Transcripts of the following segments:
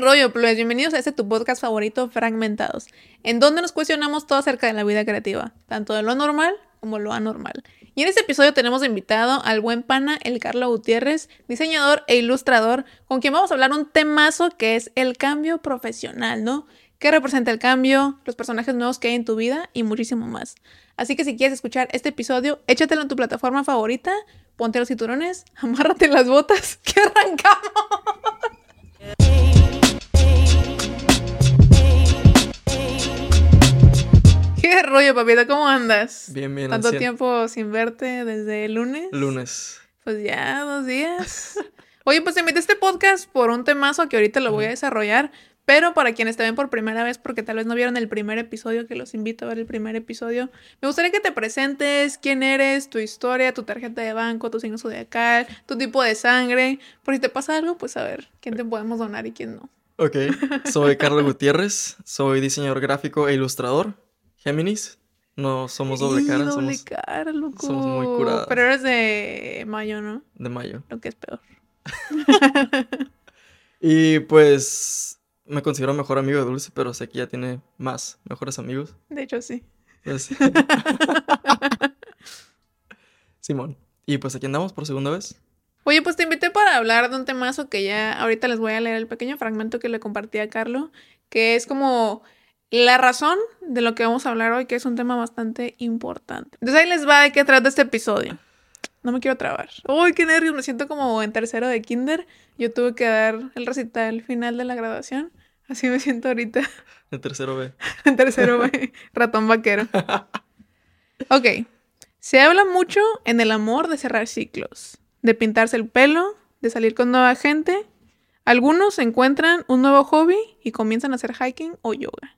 rollo, pues bienvenidos a este tu podcast favorito, Fragmentados, en donde nos cuestionamos todo acerca de la vida creativa, tanto de lo normal como lo anormal. Y en este episodio tenemos invitado al buen pana, el Carlo Gutiérrez, diseñador e ilustrador, con quien vamos a hablar un temazo que es el cambio profesional, ¿no? ¿Qué representa el cambio, los personajes nuevos que hay en tu vida y muchísimo más? Así que si quieres escuchar este episodio, échatelo en tu plataforma favorita, ponte los cinturones, amárrate las botas, que arrancamos. ¿Qué rollo, papita? ¿Cómo andas? Bien, bien. Tanto tiempo sin verte desde el lunes. Lunes. Pues ya, dos días. Oye, pues te invité a este podcast por un temazo que ahorita lo voy a desarrollar, pero para quienes te ven por primera vez, porque tal vez no vieron el primer episodio, que los invito a ver el primer episodio, me gustaría que te presentes quién eres, tu historia, tu tarjeta de banco, tu signo zodiacal, tu tipo de sangre. Por si te pasa algo, pues a ver quién te podemos donar y quién no. Ok, soy Carlos Gutiérrez, soy diseñador gráfico e ilustrador. Géminis. No somos doble cara. doble somos, cara, loco. somos muy curadas. Pero eres de mayo, ¿no? De mayo. Lo que es peor. y pues me considero mejor amigo de Dulce, pero sé que ya tiene más mejores amigos. De hecho, sí. Pues, Simón. Y pues aquí andamos por segunda vez. Oye, pues te invité para hablar de un temazo que ya ahorita les voy a leer el pequeño fragmento que le compartí a Carlo, que es como la razón de lo que vamos a hablar hoy, que es un tema bastante importante. Entonces ahí les va de qué trata este episodio. No me quiero trabar. Uy, qué nervios, me siento como en tercero de kinder. Yo tuve que dar el recital final de la graduación. Así me siento ahorita. En tercero B. en tercero B. Ratón vaquero. Ok. Se habla mucho en el amor de cerrar ciclos, de pintarse el pelo, de salir con nueva gente. Algunos encuentran un nuevo hobby y comienzan a hacer hiking o yoga.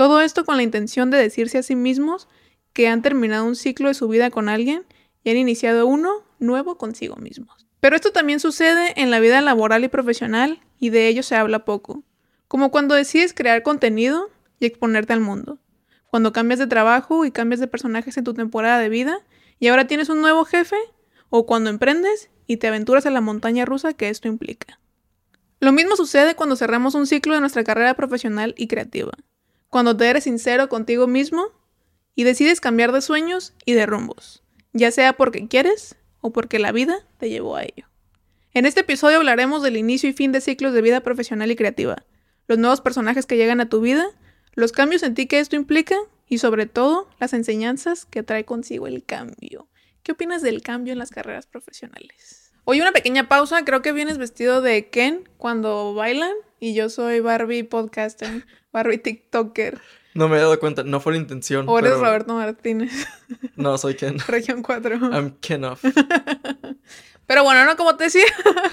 Todo esto con la intención de decirse a sí mismos que han terminado un ciclo de su vida con alguien y han iniciado uno nuevo consigo mismos. Pero esto también sucede en la vida laboral y profesional y de ello se habla poco, como cuando decides crear contenido y exponerte al mundo, cuando cambias de trabajo y cambias de personajes en tu temporada de vida y ahora tienes un nuevo jefe, o cuando emprendes y te aventuras a la montaña rusa que esto implica. Lo mismo sucede cuando cerramos un ciclo de nuestra carrera profesional y creativa cuando te eres sincero contigo mismo y decides cambiar de sueños y de rumbos, ya sea porque quieres o porque la vida te llevó a ello. En este episodio hablaremos del inicio y fin de ciclos de vida profesional y creativa, los nuevos personajes que llegan a tu vida, los cambios en ti que esto implica y sobre todo las enseñanzas que trae consigo el cambio. ¿Qué opinas del cambio en las carreras profesionales? Hoy una pequeña pausa, creo que vienes vestido de Ken cuando bailan y yo soy Barbie podcaster. Barbie TikToker. No me he dado cuenta, no fue la intención. O eres Roberto Martínez. No, soy Ken. Región 4. I'm Ken off. Pero bueno, no, como te decía,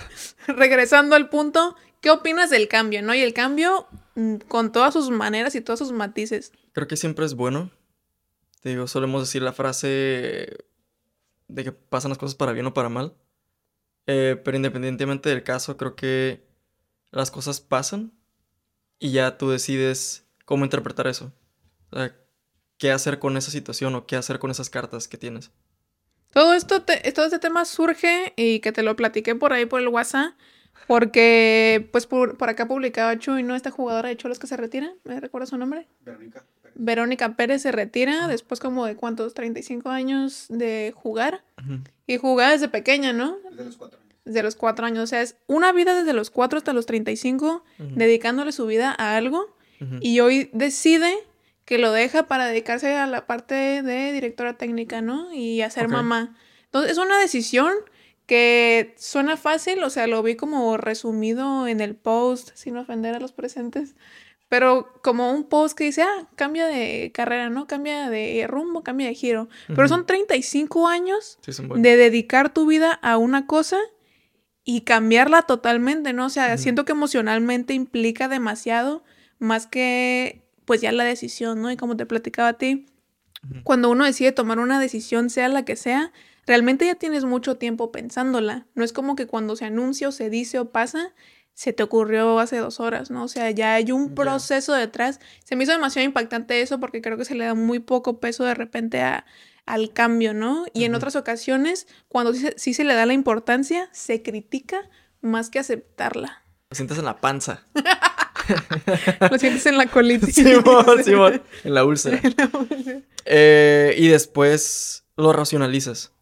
regresando al punto, ¿qué opinas del cambio, no? Y el cambio mm, con todas sus maneras y todos sus matices. Creo que siempre es bueno. Te digo, solemos decir la frase de que pasan las cosas para bien o para mal. Eh, pero independientemente del caso, creo que las cosas pasan y ya tú decides cómo interpretar eso. O sea, qué hacer con esa situación o qué hacer con esas cartas que tienes. Todo esto, todo este tema surge y que te lo platiqué por ahí por el WhatsApp, porque pues por, acá publicaba Chuy, ¿no? Esta jugadora de Cholos que se retira, ¿me recuerda su nombre? Verónica Pérez. Verónica Pérez se retira después como de cuántos, 35 años de jugar. Y jugaba desde pequeña, ¿no? Desde los cuatro desde los cuatro años. O sea, es una vida desde los cuatro hasta los 35, dedicándole su vida a algo. Y hoy decide que lo deja para dedicarse a la parte de directora técnica, ¿no? Y a ser mamá. Entonces, es una decisión que suena fácil, o sea, lo vi como resumido en el post, sin ofender a los presentes, pero como un post que dice, ah, cambia de carrera, ¿no? Cambia de rumbo, cambia de giro. Pero son 35 años de dedicar tu vida a una cosa y cambiarla totalmente, ¿no? O sea, siento que emocionalmente implica demasiado más que pues ya la decisión, ¿no? Y como te platicaba a ti, cuando uno decide tomar una decisión, sea la que sea, realmente ya tienes mucho tiempo pensándola. No es como que cuando se anuncia o se dice o pasa, se te ocurrió hace dos horas, ¿no? O sea, ya hay un proceso detrás. Se me hizo demasiado impactante eso porque creo que se le da muy poco peso de repente a al cambio, ¿no? Y en otras ocasiones, cuando sí, se le da la importancia, se critica más que aceptarla. Lo sientes en la panza. Lo sientes en la colitis. Simón, Simón, en la úlcera. Eh, y después lo racionalizas.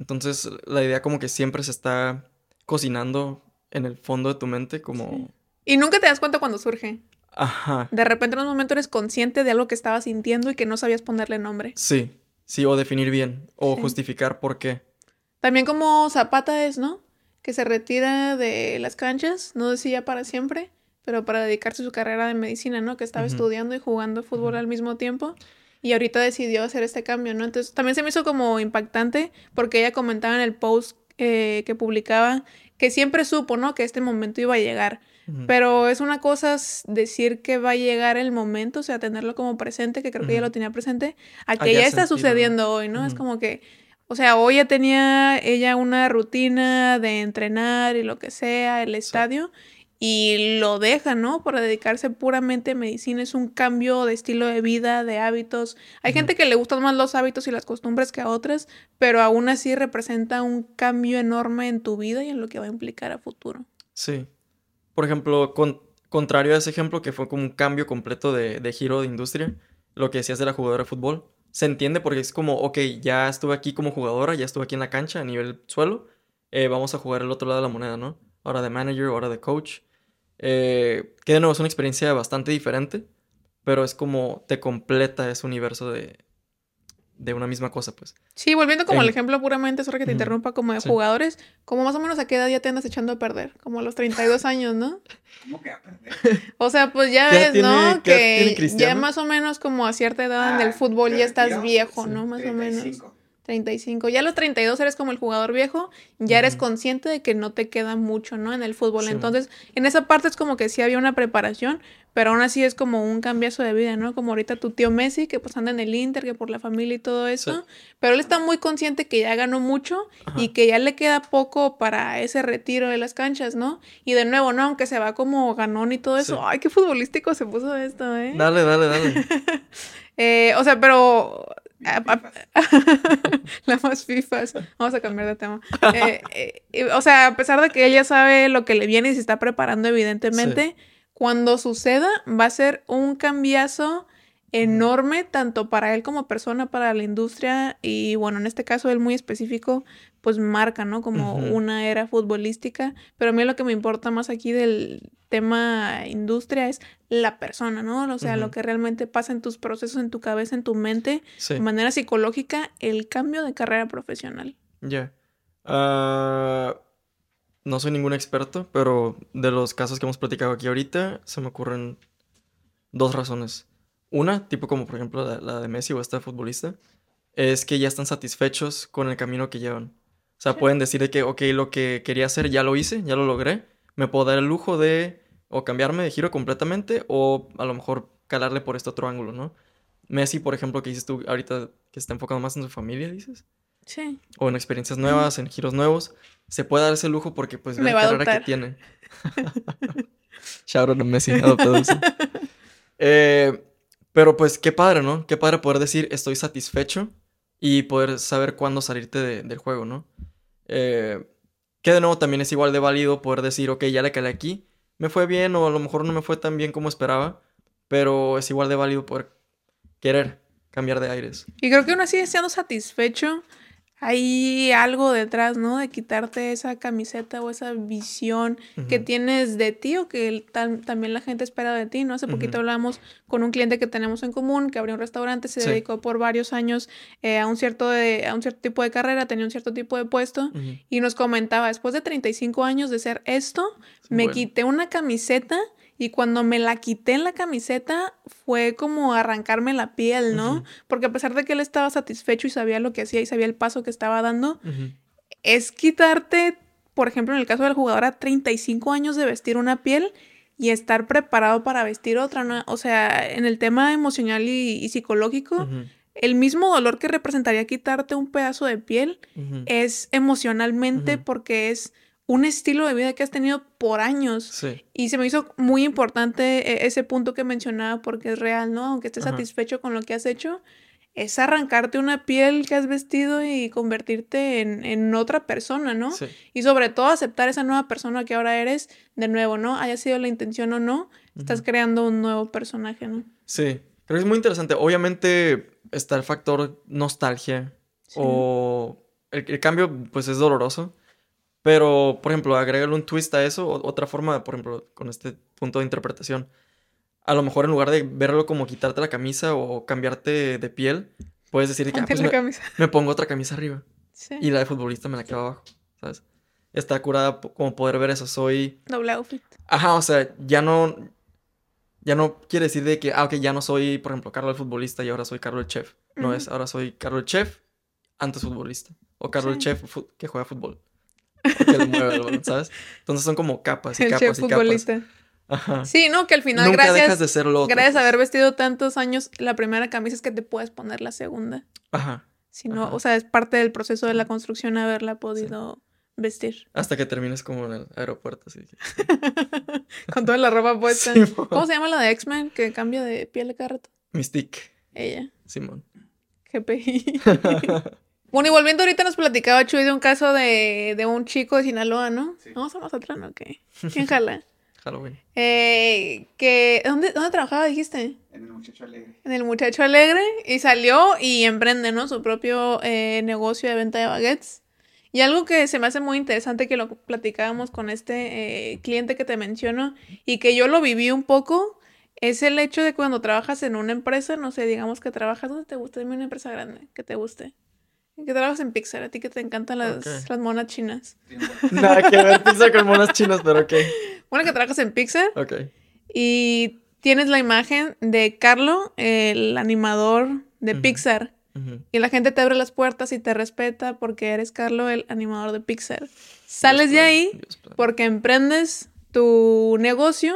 Entonces, la idea como que siempre se está cocinando en el fondo de tu mente, como... Y nunca te das cuenta cuando surge. Ajá. De repente en un momento eres consciente de algo que estabas sintiendo y que no sabías ponerle nombre. Sí, sí, o definir bien, o Sí. justificar por qué. También como Zapata es, ¿no? Que se retira de las canchas, no decía para siempre, pero para dedicarse a su carrera de medicina, ¿no? Que estaba estudiando y jugando fútbol al mismo tiempo. Y ahorita decidió hacer este cambio, ¿no? Entonces también se me hizo como impactante porque ella comentaba en el post eh, que publicaba que siempre supo, ¿no? Que este momento iba a llegar. Pero es una cosa decir que va a llegar el momento, o sea, tenerlo como presente, que creo que ella Ujú. lo tenía presente, a que ya ya está sucediendo hoy, ¿no? Es como que, o sea, hoy ya tenía ella una rutina de entrenar y lo que sea, el estadio, y lo deja, ¿no? Para dedicarse puramente a medicina. Es un cambio de estilo de vida, de hábitos. Hay gente que le gustan más los hábitos y las costumbres que a otras, pero aún así representa un cambio enorme en tu vida y en lo que va a implicar a futuro. Sí. Por ejemplo, con- contrario a ese ejemplo que fue como un cambio completo de, de giro de industria, lo que decías de la jugadora de fútbol, se entiende porque es como, ok, ya estuve aquí como jugadora, ya estuve aquí en la cancha a nivel suelo, eh, vamos a jugar el otro lado de la moneda, ¿no? Ahora de manager, ahora de coach. Eh, que de nuevo es una experiencia bastante diferente, pero es como te completa ese universo de, de una misma cosa, pues. Sí, volviendo como En- al ejemplo puramente, sorry que te interrumpa, como de Sí. jugadores, como más o menos a qué edad ya te andas echando a perder, como a los 32 años, ¿no? ¿Cómo que a perder? O sea, pues ya ¿Qué edad ves, tiene- ¿no? Que ya más o menos como a cierta edad en Ah, el fútbol ¿te ya estás viejo, Sí. ¿no? Más o menos. 35. 35. Ya a los 32 eres como el jugador viejo, ya eres consciente de que no te queda mucho, ¿no? En el fútbol. Sí. Entonces, en esa parte es como que sí había una preparación, pero aún así es como un cambiazo de vida, ¿no? Como ahorita tu tío Messi, que pues anda en el Inter, que por la familia y todo eso, pero él está muy consciente que ya ganó mucho Ajá. y que ya le queda poco para ese retiro de las canchas, ¿no? Y de nuevo, ¿no? Aunque se va como ganón y todo eso, Sí. ay, qué futbolístico se puso esto, ¿eh? Dale, dale, dale. Eh, o sea, pero... a- a- Fifas. la más fifas. Vamos a cambiar de tema. Eh, eh, eh, o sea, a pesar de que ella sabe lo que le viene y se está preparando, evidentemente, cuando suceda va a ser un cambiazo enorme, tanto para él como persona, para la industria y bueno, en este caso él muy específico, pues marca, ¿no? Como una era futbolística, pero a mí lo que me importa más aquí del tema industria es la persona, ¿no? O sea, lo que realmente pasa en tus procesos, en tu cabeza, en tu mente, Sí. de manera psicológica el cambio de carrera profesional. Ya. Ah, no soy ningún experto, pero de los casos que hemos platicado aquí ahorita, se me ocurren dos razones. Una, tipo como por ejemplo la, la de Messi o esta futbolista, es que ya están satisfechos con el camino que llevan. O sea, pueden decir de que, ok, lo que quería hacer ya lo hice, ya lo logré. Me puedo dar el lujo de o cambiarme de giro completamente o a lo mejor calarle por este otro ángulo, ¿no? Messi, por ejemplo, que dices tú ahorita que está enfocado más en su familia, dices Sí. o en experiencias nuevas, en giros nuevos, se puede dar ese lujo porque pues ve la carrera que tiene. Shout out a Messi. Eh, pero pues qué padre, ¿no? Qué padre poder decir estoy satisfecho y poder saber cuándo salirte de- del juego, ¿no? Eh, que de nuevo también es igual de válido poder decir, ok, ya le calé aquí, me fue bien o a lo mejor no me fue tan bien como esperaba, pero es igual de válido poder querer cambiar de aires. Y creo que aún así estando satisfecho, hay algo detrás, ¿no? De quitarte esa camiseta o esa visión que tienes de ti o que tam- también la gente espera de ti, ¿no? Hace poquito Ujú. hablamos con un cliente que tenemos en común, que abrió un restaurante, se Sí. dedicó por varios años eh, a, un cierto de- a un cierto tipo de carrera, tenía un cierto tipo de puesto y nos comentaba, después de 35 años de ser esto, me Bueno. quité una camiseta y cuando me la quité en la camiseta fue como arrancarme la piel, ¿no? Porque a pesar de que él estaba satisfecho y sabía lo que hacía y sabía el paso que estaba dando, es quitarte, por ejemplo, en el caso del jugador, a 35 años de vestir una piel y estar preparado para vestir otra, ¿no? O sea, en el tema emocional y, y psicológico, el mismo dolor que representaría quitarte un pedazo de piel es emocionalmente porque es un estilo de vida que has tenido por años. Sí. Y se me hizo muy importante eh, ese punto que mencionaba porque es real, ¿no? Aunque estés Ajá. satisfecho con lo que has hecho, es arrancarte una piel que has vestido y convertirte en, en otra persona, ¿no? Sí. Y sobre todo aceptar esa nueva persona que ahora eres de nuevo, ¿no? Haya sido la intención o no, estás creando un nuevo personaje, ¿no? Sí, creo que es muy interesante. Obviamente está el factor nostalgia Sí. o el, el cambio pues es doloroso, pero por ejemplo, agregarle un twist a eso, otra forma, por ejemplo, con este punto de interpretación. A lo mejor en lugar de verlo como quitarte la camisa o cambiarte de piel, puedes decir que ah, pues me, me pongo otra camisa arriba Sí. y la de futbolista me la quedo abajo, ¿sabes? Está curada como poder ver eso. Soy Doble outfit. Ajá, o sea, ya no. Ya no quiere decir de que, ah, ok, ya no soy, por ejemplo, Carlos el futbolista y ahora soy Carlos el chef. No Ujú. es, ahora soy Carlos el chef, antes futbolista. O Carlos el Sí. chef fu- que juega fútbol. Mueve el balón, ¿sabes? Entonces son como capas y El capas chef y capas. futbolista. Ajá. Sí, no, que al final, Nunca gracias, dejas de ser lo otro. gracias a pues. haber vestido tantos años la primera camisa es que te puedes poner la segunda. Ajá. Si no, Ajá. o sea, es parte del proceso de la construcción haberla podido vestir. Hasta que termines como en el aeropuerto, así. Con toda la ropa puesta. Simón. ¿Cómo se llama la de X-Men que cambia de piel de cada rato? Mystique, Ella. Simón. GPI. Bueno, y volviendo ahorita nos platicaba Chuy de un caso de, de un chico de Sinaloa, ¿no? Sí. Vamos a Mazatlán, ¿o qué? ¿Quién jala? Halloween. Eh, que, ¿dónde, ¿Dónde trabajaba, dijiste? En el muchacho alegre. En el muchacho alegre y salió y emprende, ¿no? Su propio eh, negocio de venta de baguettes. Y algo que se me hace muy interesante que lo platicábamos con este eh, cliente que te menciono y que yo lo viví un poco, es el hecho de cuando trabajas en una empresa, no sé, digamos que trabajas donde te guste, dime una empresa grande, que te guste. Que trabajas en Pixar, a ti que te encantan las, monas chinas. Nada que ver, pizza con monas chinas, pero ok. Bueno, que trabajas en Pixar Ok. y tienes la imagen de Carlo, el animador de. Pixar. Y la gente te abre las puertas y te respeta porque eres Carlo, el animador de Pixar. Sales Dios de plan, ahí Dios porque emprendes tu negocio,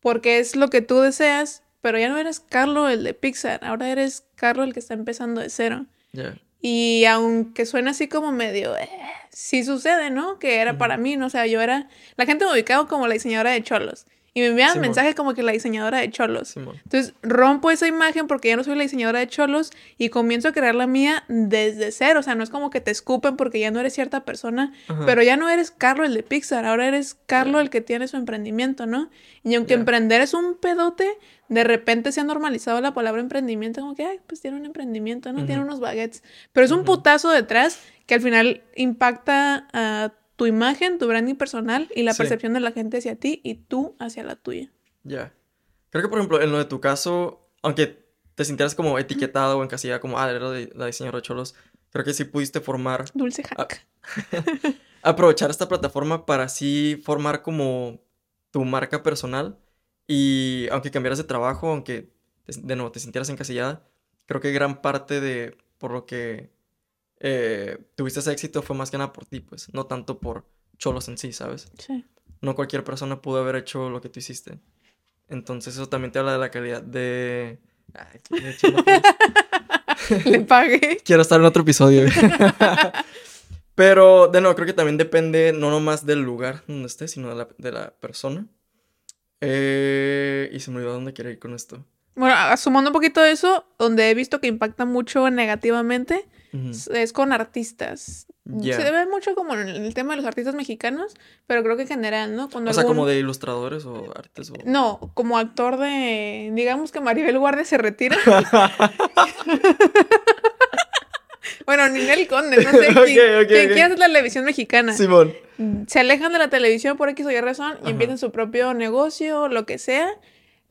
porque es lo que tú deseas, pero ya no eres Carlo el de Pixar, ahora eres Carlo el que está empezando de cero. Ya. Y aunque suena así como medio, eh, sí sucede, ¿no? Que era para mí, ¿no? O sea, yo era, la gente me ubicaba como la diseñadora de cholos. Y me enviaban Simón. mensajes como que la diseñadora de cholos. Simón. Entonces rompo esa imagen porque ya no soy la diseñadora de cholos y comienzo a crear la mía desde cero. O sea, no es como que te escupen porque ya no eres cierta persona, Ajá. pero ya no eres Carlo el de Pixar, ahora eres Carlo Ya. el que tiene su emprendimiento, ¿no? Y aunque Ya. emprender es un pedote, de repente se ha normalizado la palabra emprendimiento, como que, ay, pues tiene un emprendimiento, ¿no? Tiene unos baguettes. Pero es un putazo detrás que al final impacta a tu imagen, tu branding personal y la Sí. percepción de la gente hacia ti y tú hacia la tuya. Ya. Creo que, por ejemplo, en lo de tu caso, aunque te sintieras como etiquetado o encasillada como, ah, era de- la diseñadora de cholos, creo que sí pudiste formar, Dulce hack. aprovechar esta plataforma para así formar como tu marca personal. Y aunque cambiaras de trabajo, aunque de nuevo te sintieras encasillada, creo que gran parte de por lo que eh, tuviste ese éxito fue más que nada por ti, pues, no tanto por cholos en sí, ¿sabes? Sí. no cualquier persona pudo haber hecho lo que tú hiciste. Entonces eso también te habla de la calidad de... Ay, qué chido, pues. Le pagué. Quiero estar en otro episodio. Pero, de nuevo, creo que también depende no nomás del lugar donde estés, sino de la, de la persona. Eh, y se me olvidó dónde quería ir con esto. Bueno, sumando un poquito de eso, donde he visto que impacta mucho negativamente, es- es con artistas. Ya. Se ve mucho como en el tema de los artistas mexicanos, pero creo que en general, ¿no? Cuando O sea, algún- como de ilustradores o artes o... No, como actor de... Digamos que Maribel Guardia se retira. bueno, Ninel Conde, no sé Ok, quién, ok, quién ok. quiere hacer la televisión mexicana. Simón. se alejan de la televisión por X o Y razón y Ajá. empiezan su propio negocio, lo que sea.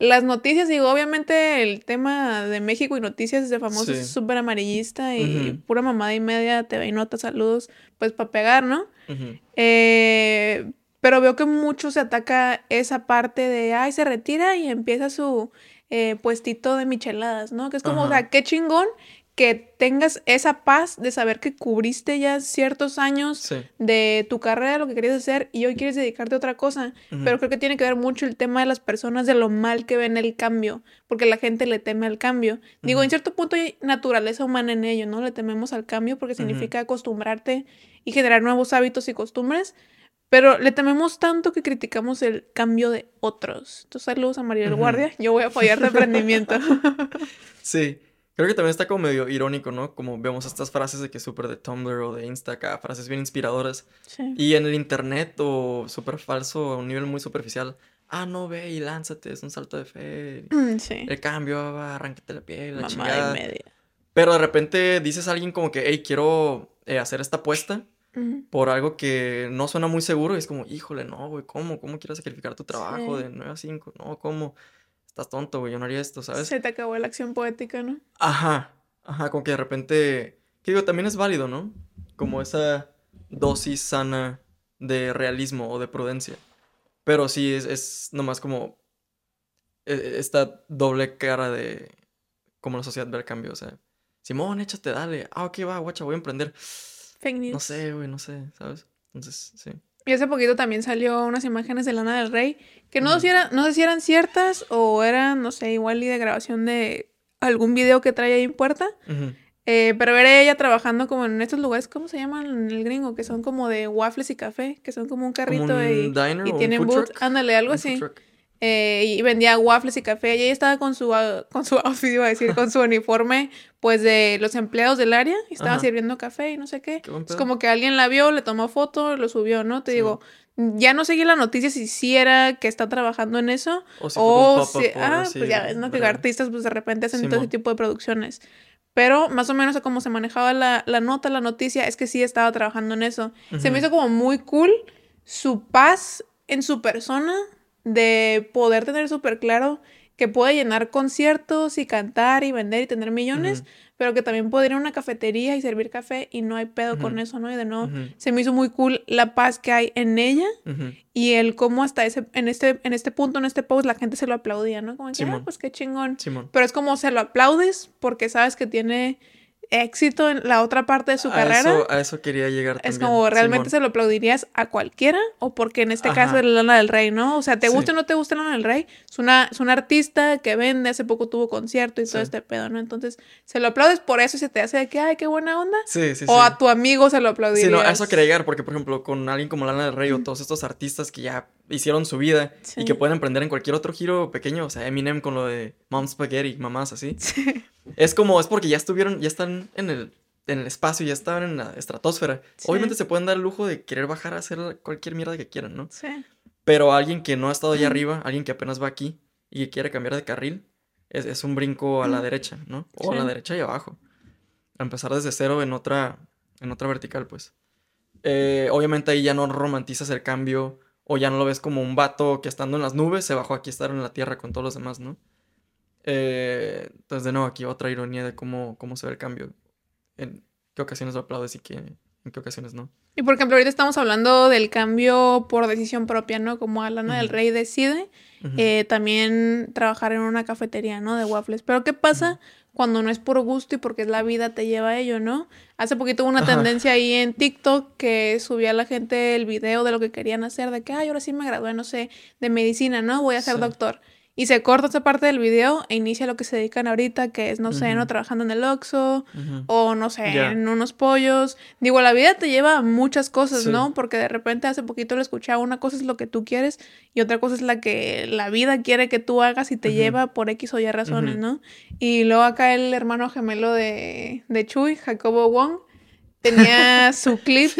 Las noticias, digo, obviamente el tema de México y noticias de famosos Sí. es súper amarillista y pura mamada y media, TV y notas, saludos, pues para pegar, ¿no? Eh, pero veo que mucho se ataca esa parte de, ay, se retira y empieza su eh, puestito de micheladas, ¿no? Que es como, o sea, qué chingón que tengas esa paz de saber que cubriste ya ciertos años Sí. de tu carrera, lo que querías hacer, y hoy quieres dedicarte a otra cosa. Pero creo que tiene que ver mucho el tema de las personas, de lo mal que ven el cambio, porque la gente le teme al cambio. Digo, en cierto punto hay naturaleza humana en ello, ¿no? Le tememos al cambio porque significa acostumbrarte y generar nuevos hábitos y costumbres, pero le tememos tanto que criticamos el cambio de otros. Entonces, saludos a Maribel Ujú. Guardia, yo voy a apoyar tu emprendimiento. Sí, Creo que también está como medio irónico, ¿no? Como vemos estas frases de que súper de Tumblr o de Insta, acá, frases bien inspiradoras. Sí. Y en el internet o súper falso a un nivel muy superficial. Ah, no, ve y lánzate, es un salto de fe. Mm, Sí. El cambio, arráncate la piel, la Mamá chingada. y media. Pero de repente dices a alguien como que, hey, quiero eh, hacer esta apuesta Ujú. por algo que no suena muy seguro. Y es como, híjole, no, güey, ¿cómo? ¿Cómo quieres sacrificar tu trabajo Sí. de 9 a 5? No, ¿cómo? Estás tonto, güey, yo no haría esto, ¿sabes? Se te acabó la acción poética, ¿no? Ajá, ajá, como que de repente, que digo, también es válido, ¿no? Como esa dosis sana de realismo o de prudencia. Pero sí, es, es nomás como eh, esta doble cara de cómo la sociedad ve el cambio, o sea, Simón, échate, dale, ah, ok, va, guacha, voy a emprender. Fake news. No sé, güey, no sé, ¿sabes? Entonces, sí. Y hace poquito también salió unas imágenes de Lana del Rey que no, Ujú. sé si eran, no sé si eran ciertas o eran, no sé, igual y de grabación de algún video que trae ahí en puerta. Eh, pero era ella trabajando como en estos lugares, ¿cómo se llaman en el gringo? Que son como de waffles y café, que son como un Como carrito un y, diner y o tienen truck. Ándale, algo así. truck. Eh, y vendía waffles y café. Y ella estaba con su, con su outfit, iba a decir, con su uniforme, pues de los empleados del área. Y estaba Ajá. sirviendo café y no sé qué. Qué Es como que alguien la vio, le tomó foto, lo subió, ¿no? Te Sí, digo, ya no seguí la noticia si sí era que está trabajando en eso. O si O si, ah, pues ya ves, ¿no? Que artistas pues de repente hacen todo ese Simón. tipo de producciones. Pero más o menos a cómo se manejaba la, la nota, la noticia, es que sí estaba trabajando en eso. Se me hizo como muy cool su paz en su persona de poder tener súper claro que puede llenar conciertos y cantar y vender y tener millones, pero que también puede ir a una cafetería y servir café y no hay pedo con eso, ¿no? Y de no, Ujú. se me hizo muy cool la paz que hay en ella y el cómo hasta ese, en este, en este punto, en este post, la gente se lo aplaudía, ¿no? Como que, ah, pues qué chingón. Simón. Pero es como se lo aplaudes porque sabes que tiene éxito en la otra parte de su a carrera. Eso, a eso quería llegar Es también. como realmente Simón. se lo aplaudirías a cualquiera o porque en este caso es Lana del Rey, ¿no? O sea, te Sí. gusta o no te gusta Lana del Rey, es una, es una artista que vende, hace poco tuvo concierto y todo Sí. este pedo, ¿no? Entonces, se lo aplaudes por eso y se te hace de que, ay, qué buena onda. Sí, sí, sí. O a tu amigo se lo Sí, aplaudirías. no, a eso quería llegar, porque por ejemplo, con alguien como Lana del Rey o todos estos artistas que ya hicieron su vida Sí. y que pueden emprender en cualquier otro giro pequeño, o sea, Eminem con lo de Mom Spaghetti, mamás así. Sí. Es como, es porque ya estuvieron, ya están en el, en el espacio, ya estaban en la estratosfera. Sí. Obviamente se pueden dar el lujo de querer bajar a hacer cualquier mierda que quieran, ¿no? Sí. Pero alguien que no ha estado allá arriba, alguien que apenas va aquí y que quiere cambiar de carril, es, es un brinco a la derecha, ¿no? O a la derecha y abajo. A empezar desde cero en otra, en otra vertical, pues. Eh, obviamente ahí ya no romantizas el cambio o ya no lo ves como un vato que estando en las nubes se bajó aquí a estar en la tierra con todos los demás, ¿no? Eh, entonces, de nuevo, aquí otra ironía de cómo, cómo se ve el cambio. En qué ocasiones lo aplaudes y qué, en qué ocasiones no. Y por ejemplo, ahorita estamos hablando del cambio por decisión propia, ¿no? Como Lana del Ujú. Rey decide eh, también trabajar en una cafetería, ¿no? De waffles. Pero ¿qué pasa cuando no es por gusto y porque la vida te lleva a ello, ¿no? Hace poquito hubo una tendencia ahí en TikTok que subía a la gente el video de lo que querían hacer, de que, ay, ahora sí me gradué, no sé, de medicina, ¿no? Voy a ser Sí. doctor. Y se corta esa parte del video e inicia lo que se dedican ahorita, que es, no sé, ¿no? Trabajando en el Oxxo, o no sé, en unos pollos. Digo, la vida te lleva a muchas cosas, Sí. ¿no? Porque de repente hace poquito lo escuchaba, una cosa es lo que tú quieres y otra cosa es la que la vida quiere que tú hagas y te lleva por X o Y razones. ¿no? Y luego acá el hermano gemelo de, de Chuy, Jacobo Wong, tenía su clip.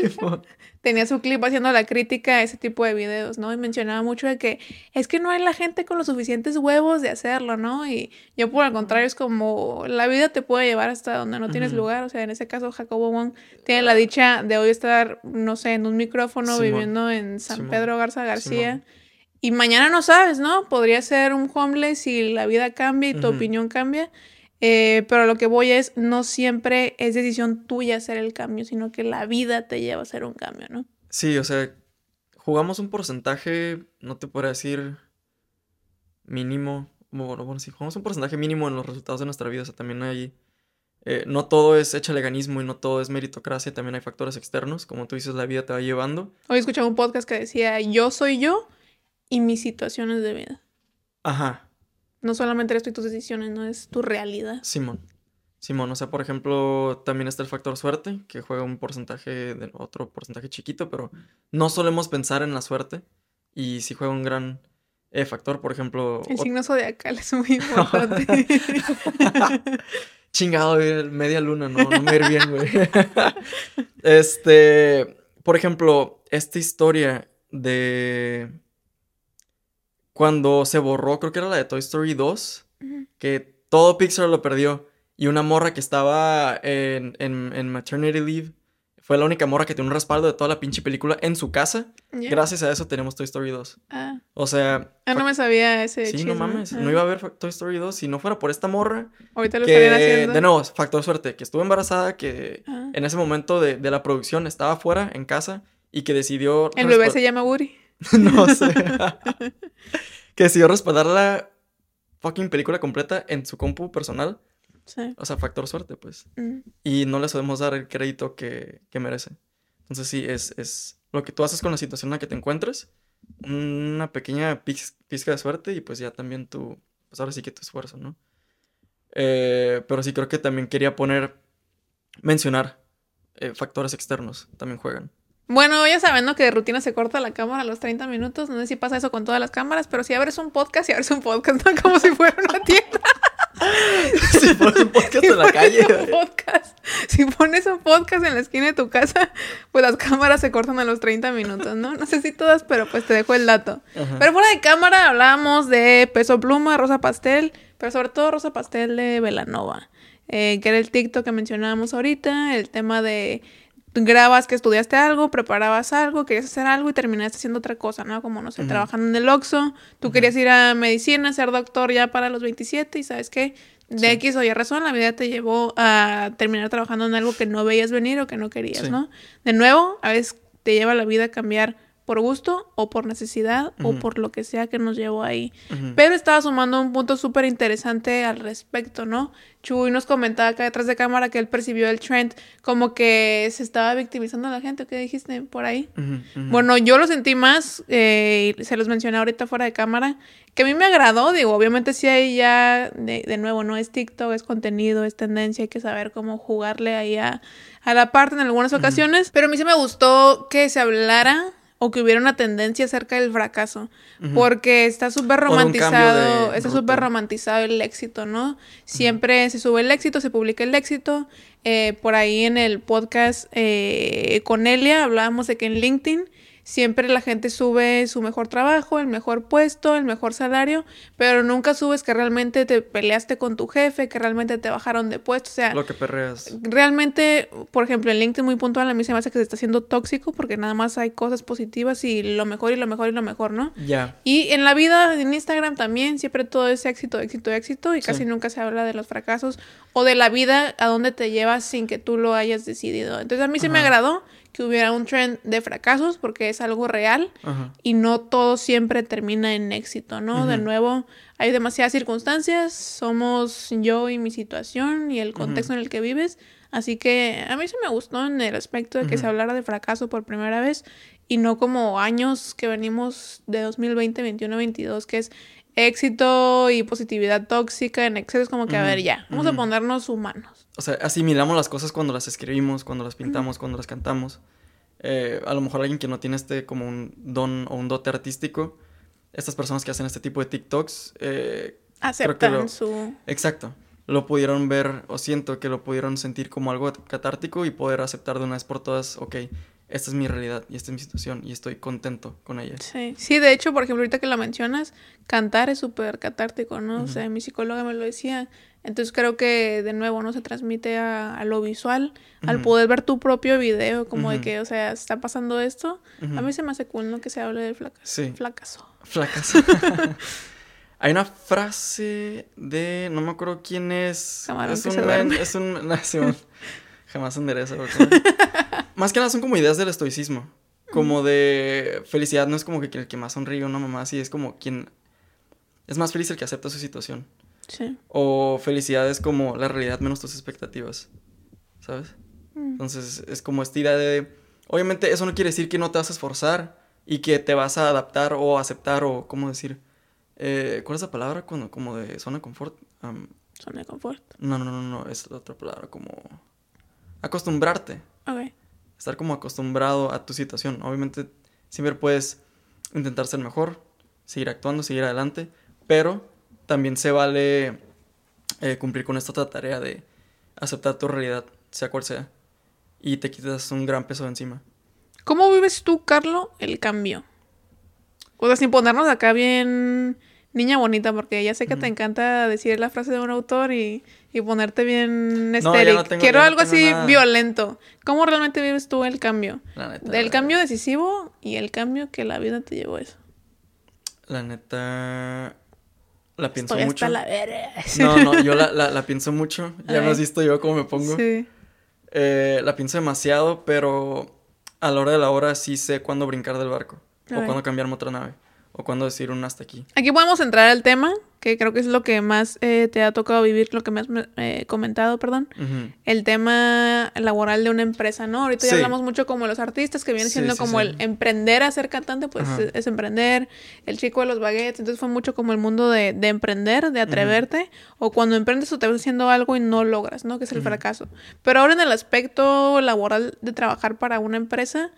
Tenía su clip haciendo la crítica a ese tipo de videos, ¿no? Y mencionaba mucho de que es que no hay la gente con los suficientes huevos de hacerlo, ¿no? Y yo por el contrario es como la vida te puede llevar hasta donde no tienes lugar, o sea, en ese caso Jacobo Wong tiene la dicha de hoy estar, no sé, en un micrófono Simón. viviendo en San Simón. Pedro Garza García. Simón. Y mañana no sabes, ¿no? Podría ser un homeless y la vida cambia y tu opinión cambia. Eh, pero lo que voy es, no siempre es decisión tuya hacer el cambio, sino que la vida te lleva a hacer un cambio, ¿no? Sí, o sea, jugamos un porcentaje, no te podría decir mínimo, bueno, bueno, sí, jugamos un porcentaje mínimo en los resultados de nuestra vida, o sea, también hay, eh, no todo es echaleganismo y no todo es meritocracia, también hay factores externos, como tú dices, la vida te va llevando. Hoy escuchaba un podcast que decía, yo soy yo y mis situaciones de vida. Ajá, No solamente eres tú y tus decisiones, no es tu realidad. Simón. Simón, o sea, por ejemplo, también está el factor suerte, que juega un porcentaje, de otro porcentaje chiquito, pero no solemos pensar en la suerte y sí juega un gran eh, factor, por ejemplo... El signo zodiacal es muy importante. Chingado, güey, media luna, no, no me ir bien, güey. este, por ejemplo, esta historia de cuando se borró, creo que era la de Toy Story 2, Ujú. que todo Pixar lo perdió y una morra que estaba en, en, en maternity leave fue la única morra que tiene un respaldo de toda la pinche película en su casa. Gracias a eso tenemos Toy Story 2. Ah, O sea, Ah, no me sabía ese sí, chisme. no mames, Ah. no iba a haber fa- Toy Story 2 si no fuera por esta morra Ahorita lo estarían que, haciendo. de nuevo, factor suerte, que estuvo embarazada, que Ah. en ese momento de, de la producción estaba fuera, en casa, y que decidió... El bebé se llama Woody. no sé. que decidió respaldar la fucking película completa en su compu personal. Sí. O sea, factor suerte, pues. Mm. Y no le podemos dar el crédito que, que merece. Entonces sí, es, es lo que tú haces con la situación en la que te encuentres. Una pequeña pix- pizca de suerte y pues ya también tu... Pues ahora sí que tu esfuerzo, ¿no? Eh, pero sí creo que también quería poner... Mencionar eh, factores externos también juegan. Bueno, ya saben, ¿no? Que de rutina se corta la cámara a los 30 minutos. No sé si pasa eso con todas las cámaras, pero si abres un podcast y abres un podcast, ¿no? Como si fuera una tienda. si pones un podcast Si en la calle. un podcast, si pones un podcast en la esquina de tu casa, pues las cámaras se cortan a los 30 minutos, ¿no? No sé si todas, pero pues te dejo el dato. Ajá. Pero fuera de cámara hablábamos de Peso Pluma, Rosa Pastel, pero sobre todo Rosa Pastel de Velanova, eh, que era el TikTok que mencionábamos ahorita, el tema de grabas que estudiaste algo, preparabas algo, querías hacer algo y terminaste haciendo otra cosa, ¿no? Como, no sé, trabajando en el Oxxo, tú querías ir a medicina, ser doctor ya para los 27 y ¿sabes qué? De Sí. X o Y razón, la vida te llevó a terminar trabajando en algo que no veías venir o que no querías, Sí. ¿no? De nuevo, a veces te lleva la vida a cambiar por gusto o por necesidad o por lo que sea que nos llevó ahí. Pero estaba sumando un punto súper interesante al respecto, ¿no? Chuy nos comentaba acá detrás de cámara que él percibió el trend como que se estaba victimizando a la gente. ¿Qué dijiste por ahí? Bueno, yo lo sentí más, eh, y se los mencioné ahorita fuera de cámara, que a mí me agradó, digo, obviamente sí hay ya, de, de nuevo, no es TikTok, es contenido, es tendencia, hay que saber cómo jugarle ahí a, a la parte en algunas ocasiones, pero a mí sí me gustó que se hablara o que hubiera una tendencia acerca del fracaso, porque está súper romantizado, está súper romantizado el éxito, ¿no? Siempre se sube el éxito, se publica el éxito. Eh, por ahí en el podcast eh, con Elia hablábamos de que en LinkedIn siempre la gente sube su mejor trabajo, el mejor puesto, el mejor salario, pero nunca subes que realmente te peleaste con tu jefe, que realmente te bajaron de puesto. O sea, Lo que perreas. realmente, por ejemplo, en LinkedIn muy puntual a mí se me hace que se está haciendo tóxico porque nada más hay cosas positivas y lo mejor y lo mejor y lo mejor, ¿no? Ya. Y en la vida, en Instagram también, siempre todo es éxito, éxito, éxito, y Sí. casi nunca se habla de los fracasos o de la vida a dónde te llevas sin que tú lo hayas decidido. Entonces a mí sí me Ajá. agradó que hubiera un trend de fracasos porque es algo real Ajá. y no todo siempre termina en éxito, ¿no? De nuevo, hay demasiadas circunstancias, somos yo y mi situación y el contexto en el que vives, así que a mí sí me gustó en el aspecto de que se hablara de fracaso por primera vez y no como años que venimos de 2020, 21, 22, que es éxito y positividad tóxica en exceso, es como que, a ver, ya, vamos a ponernos humanos. O sea, asimilamos las cosas cuando las escribimos, cuando las pintamos, cuando las cantamos. Eh, a lo mejor alguien que no tiene este como un don o un dote artístico, estas personas que hacen este tipo de TikToks, eh, Aceptan lo- su... exacto, lo pudieron ver o siento que lo pudieron sentir como algo catártico y poder aceptar de una vez por todas, ok, esta es mi realidad y esta es mi situación y estoy contento con ella. Sí. sí, de hecho, por ejemplo, ahorita que lo mencionas, cantar es súper catártico, ¿no? O sea, mi psicóloga me lo decía. Entonces creo que de nuevo no se transmite a, a lo visual, al poder ver tu propio video, como de que, o sea, está pasando esto. A mí se me hace cool, ¿no? Que se hable del fracaso. Sí. Fracaso. Fracaso. Hay una frase de. No me acuerdo quién es. Camarón es que un se duerme. Es un. no. Jamás endereza. más que nada son como ideas del estoicismo. Como de felicidad no es como que el que más sonríe una mamá así, es como quien. Es más feliz el que acepta su situación. Sí. O felicidad es como la realidad menos tus expectativas. ¿Sabes? Mm. Entonces es como esta idea de... Obviamente eso no quiere decir que no te vas a esforzar y que te vas a adaptar o aceptar o, ¿cómo decir? Eh, ¿Cuál es la palabra? Cuando, como de zona de confort. Zona de confort. no, no, no, no, es la otra palabra, como... Acostumbrarte. Ok. Estar como acostumbrado a tu situación. Obviamente siempre puedes intentar ser mejor, seguir actuando, seguir adelante, pero también se vale eh, cumplir con esta otra tarea de aceptar tu realidad, sea cual sea. Y te quitas un gran peso de encima. ¿Cómo vives tú, Carlo, el cambio? O sea, sin ponernos acá bien niña bonita, porque ya sé que te encanta decir la frase de un autor y, y ponerte bien estéril. no Quiero no algo así nada. violento. ¿Cómo realmente vives tú el cambio? La neta. El cambio decisivo y el cambio que la vida te llevó a eso. La neta. La pienso Estoy mucho. hasta la verga. No, no, yo la, la, la pienso mucho. Ya me Ay. has visto yo cómo me pongo. Sí. Eh, la pienso demasiado, pero a la hora de la hora sí sé cuándo brincar del barco. A O ver. cuándo cambiarme a otra nave. O cuándo decir un hasta aquí. Aquí podemos entrar al tema, que creo que es lo que más eh, te ha tocado vivir, lo que me has eh, comentado, perdón. El tema laboral de una empresa, ¿no? Ahorita ya hablamos mucho como los artistas, que viene Sí, siendo sí, como el emprender a ser cantante, pues es, es emprender. El chico de los baguettes, entonces fue mucho como el mundo de, de emprender, de atreverte. O cuando emprendes o te vas haciendo algo y no logras, ¿no? Que es el fracaso. Pero ahora en el aspecto laboral de trabajar para una empresa,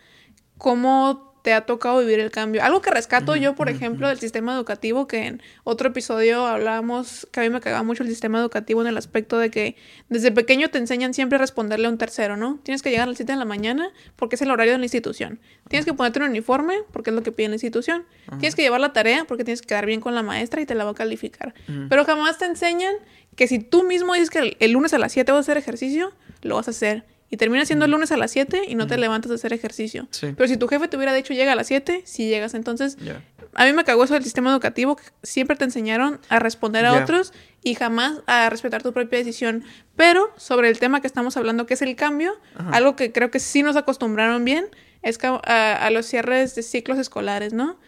¿cómo te ha tocado vivir el cambio? Algo que rescato yo, por ejemplo, del sistema educativo, que en otro episodio hablábamos, que a mí me cagaba mucho el sistema educativo en el aspecto de que desde pequeño te enseñan siempre a responderle a un tercero, ¿no? Tienes que llegar a las 7 de la mañana porque es el horario de la institución. Tienes que ponerte un uniforme porque es lo que pide la institución. Tienes que llevar la tarea porque tienes que quedar bien con la maestra y te la va a calificar. Pero jamás te enseñan que si tú mismo dices que el, el lunes a las 7 vas a hacer ejercicio, lo vas a hacer. Y termina siendo el lunes a las 7 y no te levantas a hacer ejercicio. Sí. Pero si tu jefe te hubiera dicho llega a las 7, si llegas. Entonces, Ya. a mí me cagó eso del sistema educativo, que siempre te enseñaron a responder a Ya. otros y jamás a respetar tu propia decisión. Pero sobre el tema que estamos hablando, que es el cambio, Ajá. algo que creo que sí nos acostumbraron bien, es que a, a los cierres de ciclos escolares, ¿no?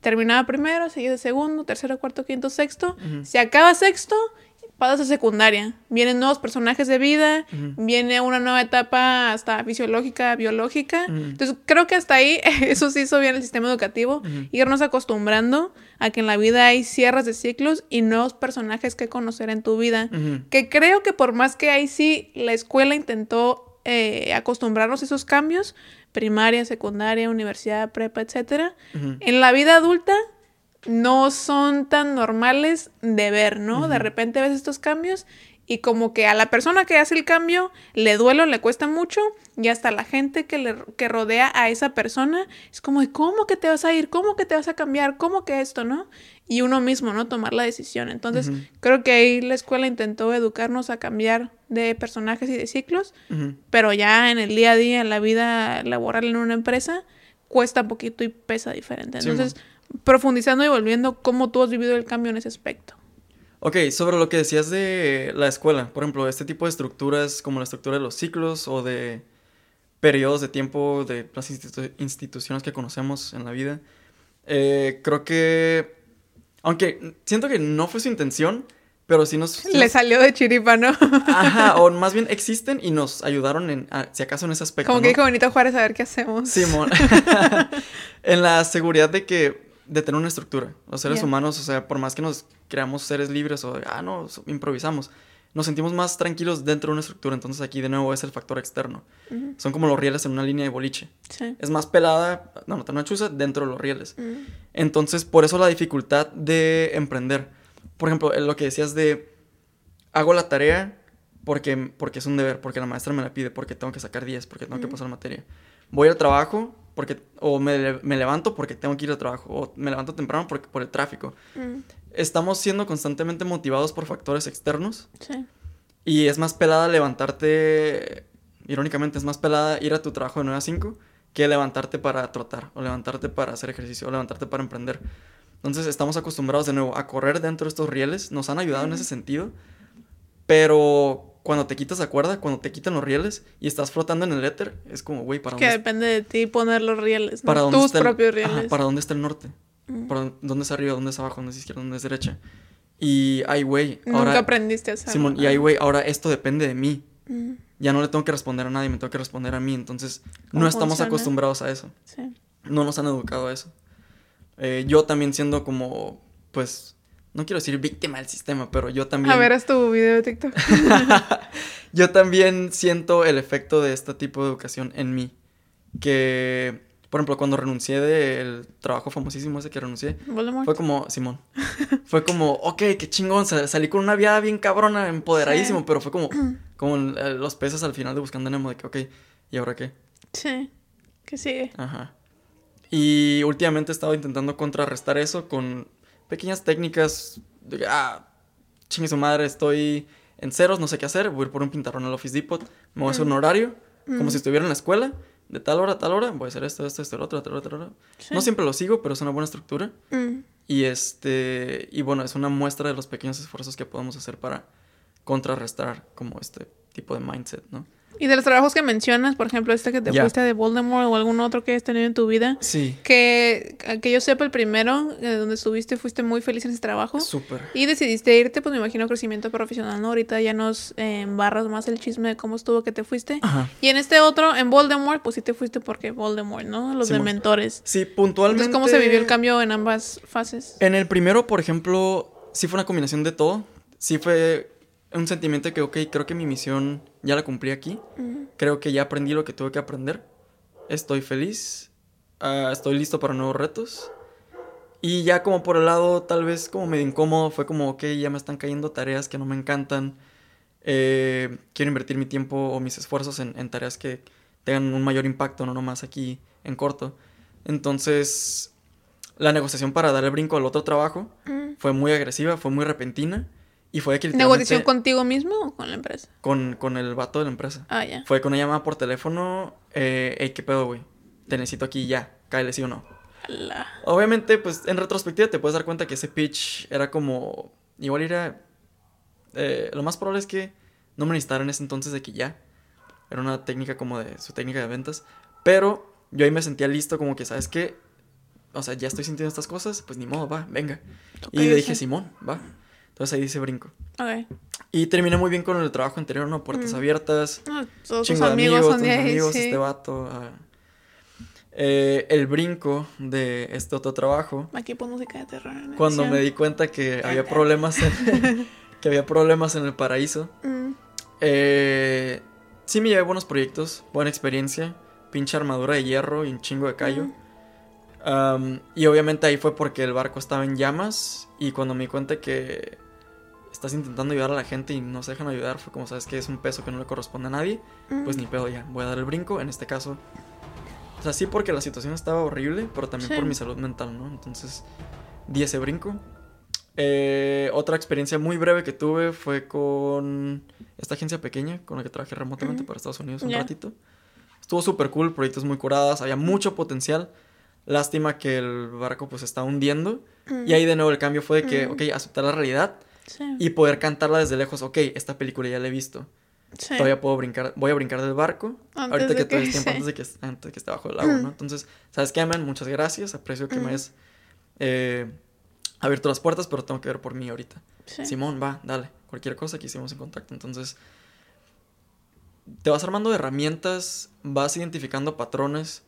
Terminaba primero, seguía de segundo, tercero, cuarto, quinto, sexto. Se acaba sexto, pasas a secundaria. Vienen nuevos personajes de vida, viene una nueva etapa hasta fisiológica, biológica. Entonces creo que hasta ahí eso sí hizo bien el sistema educativo, irnos acostumbrando a que en la vida hay cierres de ciclos y nuevos personajes que conocer en tu vida. Que creo que por más que ahí sí la escuela intentó eh, acostumbrarnos a esos cambios, primaria, secundaria, universidad, prepa, etcétera, en la vida adulta no son tan normales de ver, ¿no? De repente ves estos cambios y como que a la persona que hace el cambio le duele le cuesta mucho y hasta la gente que, le, que rodea a esa persona es como, de, ¿cómo que te vas a ir? ¿Cómo que te vas a cambiar? ¿Cómo que esto, no? Y uno mismo, ¿no? Tomar la decisión. Entonces, creo que ahí la escuela intentó educarnos a cambiar de personajes y de ciclos, pero ya en el día a día, en la vida laboral en una empresa, cuesta poquito y pesa diferente. Sí, Entonces, profundizando y volviendo, ¿cómo tú has vivido el cambio en ese aspecto? Ok, sobre lo que decías de la escuela, por ejemplo, este tipo de estructuras como la estructura de los ciclos o de periodos de tiempo de las institu- instituciones que conocemos en la vida, eh, creo que, aunque siento que no fue su intención, pero sí nos... sí Le nos- salió de chiripa, ¿no? Ajá, o más bien existen y nos ayudaron en, a- si acaso en ese aspecto. Como ¿no? que dijo Benito Juárez, a ver qué hacemos. Simón. en la seguridad de que de tener una estructura. Los seres humanos, o sea, por más que nos creamos seres libres o ah, no, improvisamos, nos sentimos más tranquilos dentro de una estructura. Entonces aquí de nuevo es el factor externo. Son como los rieles en una línea de boliche. Sí. Es más pelada, no, no tan chuza, dentro de los rieles. Entonces, por eso la dificultad de emprender. Por ejemplo, en lo que decías de hago la tarea porque, porque es un deber, porque la maestra me la pide, porque tengo que sacar 10, porque tengo que pasar la materia. Voy al trabajo porque o me, me levanto porque tengo que ir al trabajo o me levanto temprano porque, por el tráfico. Ujú. Estamos siendo constantemente motivados por factores externos Sí. y es más pelada levantarte, irónicamente es más pelada ir a tu trabajo de 9 a 5 que levantarte para trotar o levantarte para hacer ejercicio o levantarte para emprender. Entonces estamos acostumbrados de nuevo a correr dentro de estos rieles, nos han ayudado en ese sentido, pero cuando te quitas la cuerda, cuando te quitan los rieles y estás flotando en el éter, es como, güey, ¿para Que dónde, depende de ti poner los rieles, ¿no? para dónde Tus está el- propios Ajá, rieles. ¿Para dónde está el norte? Ujú. ¿Para dónde es arriba, dónde es abajo, dónde es izquierda, dónde es derecha? Y, ay, güey, Nunca ahora... aprendiste a hacerlo. Simón, y ay, güey, ahora esto depende de mí. Ujú. Ya no le tengo que responder a nadie, me tengo que responder a mí. Entonces, ¿Cómo no estamos funciona? acostumbrados a eso. Sí. No nos han educado a eso. Eh, yo también siendo como, pues, no quiero decir víctima del sistema, pero yo también... A ver, haz tu video de TikTok. yo también siento el efecto de este tipo de educación en mí. Que, por ejemplo, cuando renuncié del trabajo famosísimo ese que renuncié, Voldemort. fue como, Simón, fue como, ok, qué chingón, sal- salí con una vida bien cabrona, empoderadísimo, Sí. pero fue como, Como eh, los peces al final de Buscando a Nemo, de que, ok, ¿y ahora qué? Sí. ¿Qué sigue? Ajá. Y últimamente he estado intentando contrarrestar eso con pequeñas técnicas de ah, chingue su madre, estoy en ceros, no sé qué hacer, voy a ir por un pintarrón al Office Depot, me voy a hacer un horario, como Mm. si estuviera en la escuela, de tal hora a tal hora, voy a hacer esto, esto, esto, lo otro, tal hora, tal hora. Sí. No siempre lo sigo, pero es una buena estructura. Mm. Y este, y bueno, es una muestra de los pequeños esfuerzos que podemos hacer para contrarrestar como este tipo de mindset, ¿no? Y de los trabajos que mencionas, por ejemplo, este que te fuiste de Voldemort o algún otro que hayas tenido en tu vida, Sí, que, que yo sepa el primero, eh, donde estuviste, fuiste muy feliz en ese trabajo. súper. Y decidiste irte, pues me imagino crecimiento profesional, ¿no? Ahorita ya nos eh, embarras más el chisme de cómo estuvo que te fuiste. Ajá. Y en este otro, en Voldemort, pues sí te fuiste porque Voldemort, ¿no? Los Simón. dementores. Sí, puntualmente. Entonces, ¿cómo se vivió el cambio en ambas fases? En el primero, por ejemplo, sí fue una combinación de todo. Sí fue un sentimiento de que, ok, creo que mi misión ya la cumplí aquí. Mm, Creo que ya aprendí lo que tuve que aprender. Estoy feliz. ah, estoy listo para nuevos retos. Y ya como por el lado tal vez como medio incómodo, fue como, ok, ya me están cayendo tareas que no me encantan. Eh, quiero invertir mi tiempo o mis esfuerzos en, en tareas que tengan un mayor impacto, no nomás aquí en corto. Entonces, la negociación para dar el brinco al otro trabajo mm. fue muy agresiva, fue muy repentina. Y fue que ¿Negociación contigo mismo o con la empresa? con, con el vato de la empresa. Ah, ya. Fue con una llamada por teléfono. Eh, hey, ¿qué pedo, güey? Te necesito aquí ya. Cáele, sí o no. La- Obviamente, pues en retrospectiva te puedes dar cuenta que ese pitch era como. Igual era. eh, lo más probable es que no me necesitaran en ese entonces de que ya. Era una técnica como de su técnica de ventas. Pero yo ahí me sentía listo, como que, ¿sabes qué? O sea, ya estoy sintiendo estas cosas, pues ni modo, va, venga. Ok, y le dije. Simón, va. Entonces ahí dice brinco. Ok. Y terminé muy bien con el trabajo anterior, ¿no? Puertas Mm. abiertas. No, todos Chingo de amigos, amigos, sí. este vato. ah. Eh, el brinco de este otro trabajo. Aquí música de terror. en Cuando me di cuenta que había problemas en, que había problemas en el paraíso. Mm, eh, sí me llevé buenos proyectos, buena experiencia. Pinche armadura de hierro y un chingo de callo. Mm. Am, y obviamente ahí fue porque el barco estaba en llamas. Y cuando me di cuenta que estás intentando ayudar a la gente y no se dejan ayudar, fue como sabes que es un peso que no le corresponde a nadie. mm. Pues ni pedo ya, voy a dar el brinco. En este caso, o sea, sí porque la situación estaba horrible, pero también Sí. por mi salud mental, ¿no? Entonces, di ese brinco. Eh, otra experiencia muy breve que tuve fue con esta agencia pequeña con la que trabajé remotamente Ujú. para Estados Unidos un Ya. ratito. Estuvo súper cool, proyectos muy curadas, había mucho potencial. Lástima que el barco pues está hundiendo. Mm. Y ahí de nuevo el cambio fue de que, Mm. ok, aceptar la realidad Sí. y poder cantarla desde lejos. Ok, esta película ya la he visto. Sí. Todavía puedo brincar, voy a brincar del barco. Antes ahorita de que que- es tiempo, sí. antes de que, antes de que esté bajo el agua, ¿no? Entonces, ¿sabes qué, man? Muchas gracias. Aprecio que me hayas eh, abierto las puertas, pero tengo que ver por mí ahorita. Simón, va, dale. Cualquier cosa que hicimos en contacto. Entonces, te vas armando de herramientas, vas identificando patrones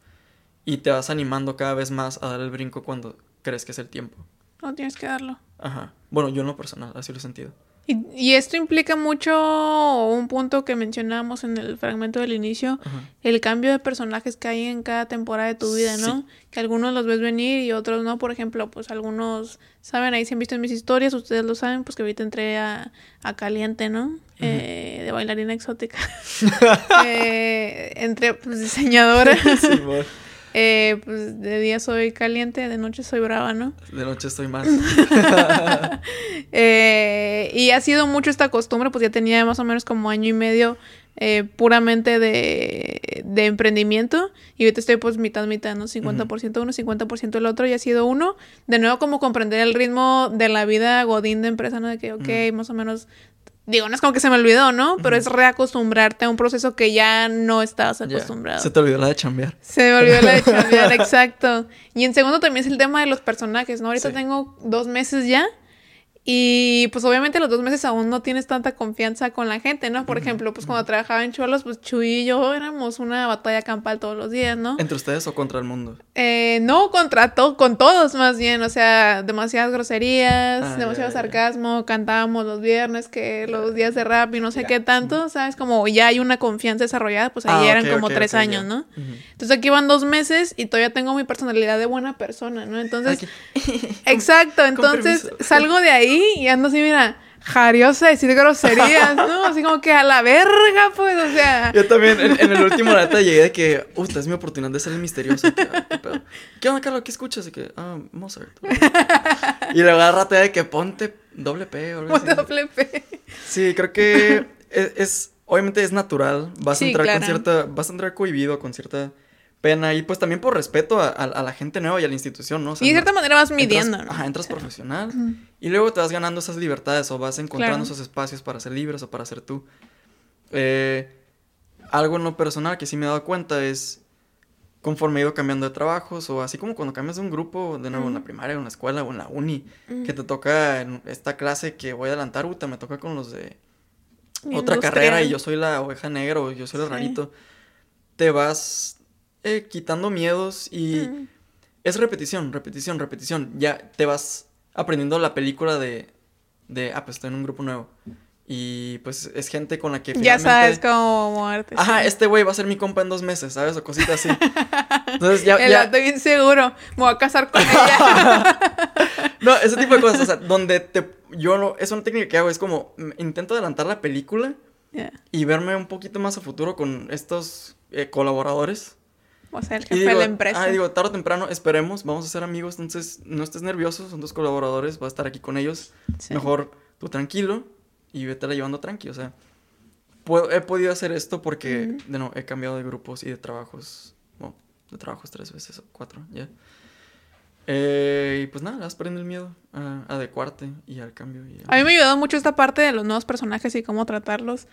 y te vas animando cada vez más a dar el brinco cuando crees que es el tiempo. No tienes que darlo. Ajá. Bueno, yo en lo personal, así lo he sentido. Y, y esto implica mucho un punto que mencionábamos en el fragmento del inicio, Ajá. el cambio de personajes que hay en cada temporada de tu vida, ¿no? Sí. Que algunos los ves venir y otros no. Por ejemplo, pues algunos saben, ahí se han visto en mis historias, ustedes lo saben, pues que ahorita entré a, a Caliente, ¿no? Eh, de bailarina exótica. eh, entré, pues, diseñadora. Simón. Eh, pues de día soy caliente, de noche soy brava, ¿no? De noche estoy más. Eh, y ha sido mucho esta costumbre, pues ya tenía más o menos como año y medio eh, puramente de, de emprendimiento. Y ahorita estoy pues mitad, mitad, ¿no? 50% uno, 50% el otro. Y ha sido uno. De nuevo como comprender el ritmo de la vida godín de empresa, ¿no? De que, ok, más o menos... Digo, no es como que se me olvidó, ¿no? Pero es reacostumbrarte a un proceso que ya no estabas acostumbrado. Se te olvidó la de chambear. Se me olvidó la de chambear, exacto. Y en segundo también es el tema de los personajes, ¿no? Ahorita Sí. tengo dos meses ya. Y pues obviamente los dos meses aún no tienes tanta confianza con la gente, ¿no? Por ejemplo, pues cuando trabajaba en Cholos, pues Chuy y yo éramos una batalla campal todos los días, ¿no? ¿Entre ustedes o contra el mundo? Eh, no contra to- con todos más bien, o sea, demasiadas groserías, Ah, demasiado sarcasmo, cantábamos los viernes que los días de rap y no sé qué tanto, ¿sabes? Como ya hay una confianza desarrollada, pues ahí Ah, eran como tres años. ¿no? Entonces aquí van dos meses y todavía tengo mi personalidad de buena persona, ¿no? Entonces, exacto, entonces salgo de ahí y ando así, mira, jariosa decir groserías, ¿no? Así como que a la verga, pues, o sea. Yo también, en, en el último, neta, llegué de que, uh, esta es mi oportunidad de ser el misterioso. que, ah, ¿Qué, onda, Carlos? ¿Qué escuchas? Y que, ah, Mozart. y luego agarrate de que ponte doble P o algo así. Muy doble P. Sí, creo que es, es- obviamente es natural. Vas a entrar con cierta, vas a entrar cohibido, con cierta pena y pues también por respeto a, a- a la gente nueva y a la institución, ¿no? O sea, Y de no- cierta manera vas entras- midiendo, ¿no? Ajá, entras profesional y luego te vas ganando esas libertades o vas encontrando Claro. esos espacios para ser libres o para ser tú. Eh, algo en lo personal que sí me he dado cuenta es conforme he ido cambiando de trabajos o así como cuando cambias de un grupo, de nuevo en la primaria, en la escuela o en la uni, Mm. que te toca en esta clase que voy a adelantar, puta, me toca con los de otra carrera y yo soy la oveja negra o yo soy el Sí. rarito, te vas eh, quitando miedos y Mm. es repetición, repetición, repetición. Ya te vas aprendiendo la película de, de ah, pues estoy en un grupo nuevo. Y pues es gente con la que Ya sabes cómo moverte. Ajá, este güey va a ser mi compa en dos meses, ¿sabes? O cositas así. Entonces ya... El ya- vato bien seguro. Me voy a casar con ella. No, ese tipo de cosas, o sea, donde te... Yo no... Es una técnica que hago, es como... mm, Intento adelantar la película y verme un poquito más a futuro con estos eh, colaboradores. O sea, el jefe digo, de la empresa. ah, digo, tarde o temprano, esperemos, vamos a ser amigos, entonces no estés nervioso, son tus colaboradores, vas a estar aquí con ellos. Sí. Mejor tú tranquilo y vete la llevando tranqui, o sea. puedo- he podido hacer esto porque, Ujú. de no, he cambiado de grupos y de trabajos, bueno, de trabajos tres veces o cuatro, ya. Eh, y pues nada, vas perdiendo el miedo a, adecuarte y al cambio. y a- A mí me ha ayudado mucho esta parte de los nuevos personajes y cómo tratarlos.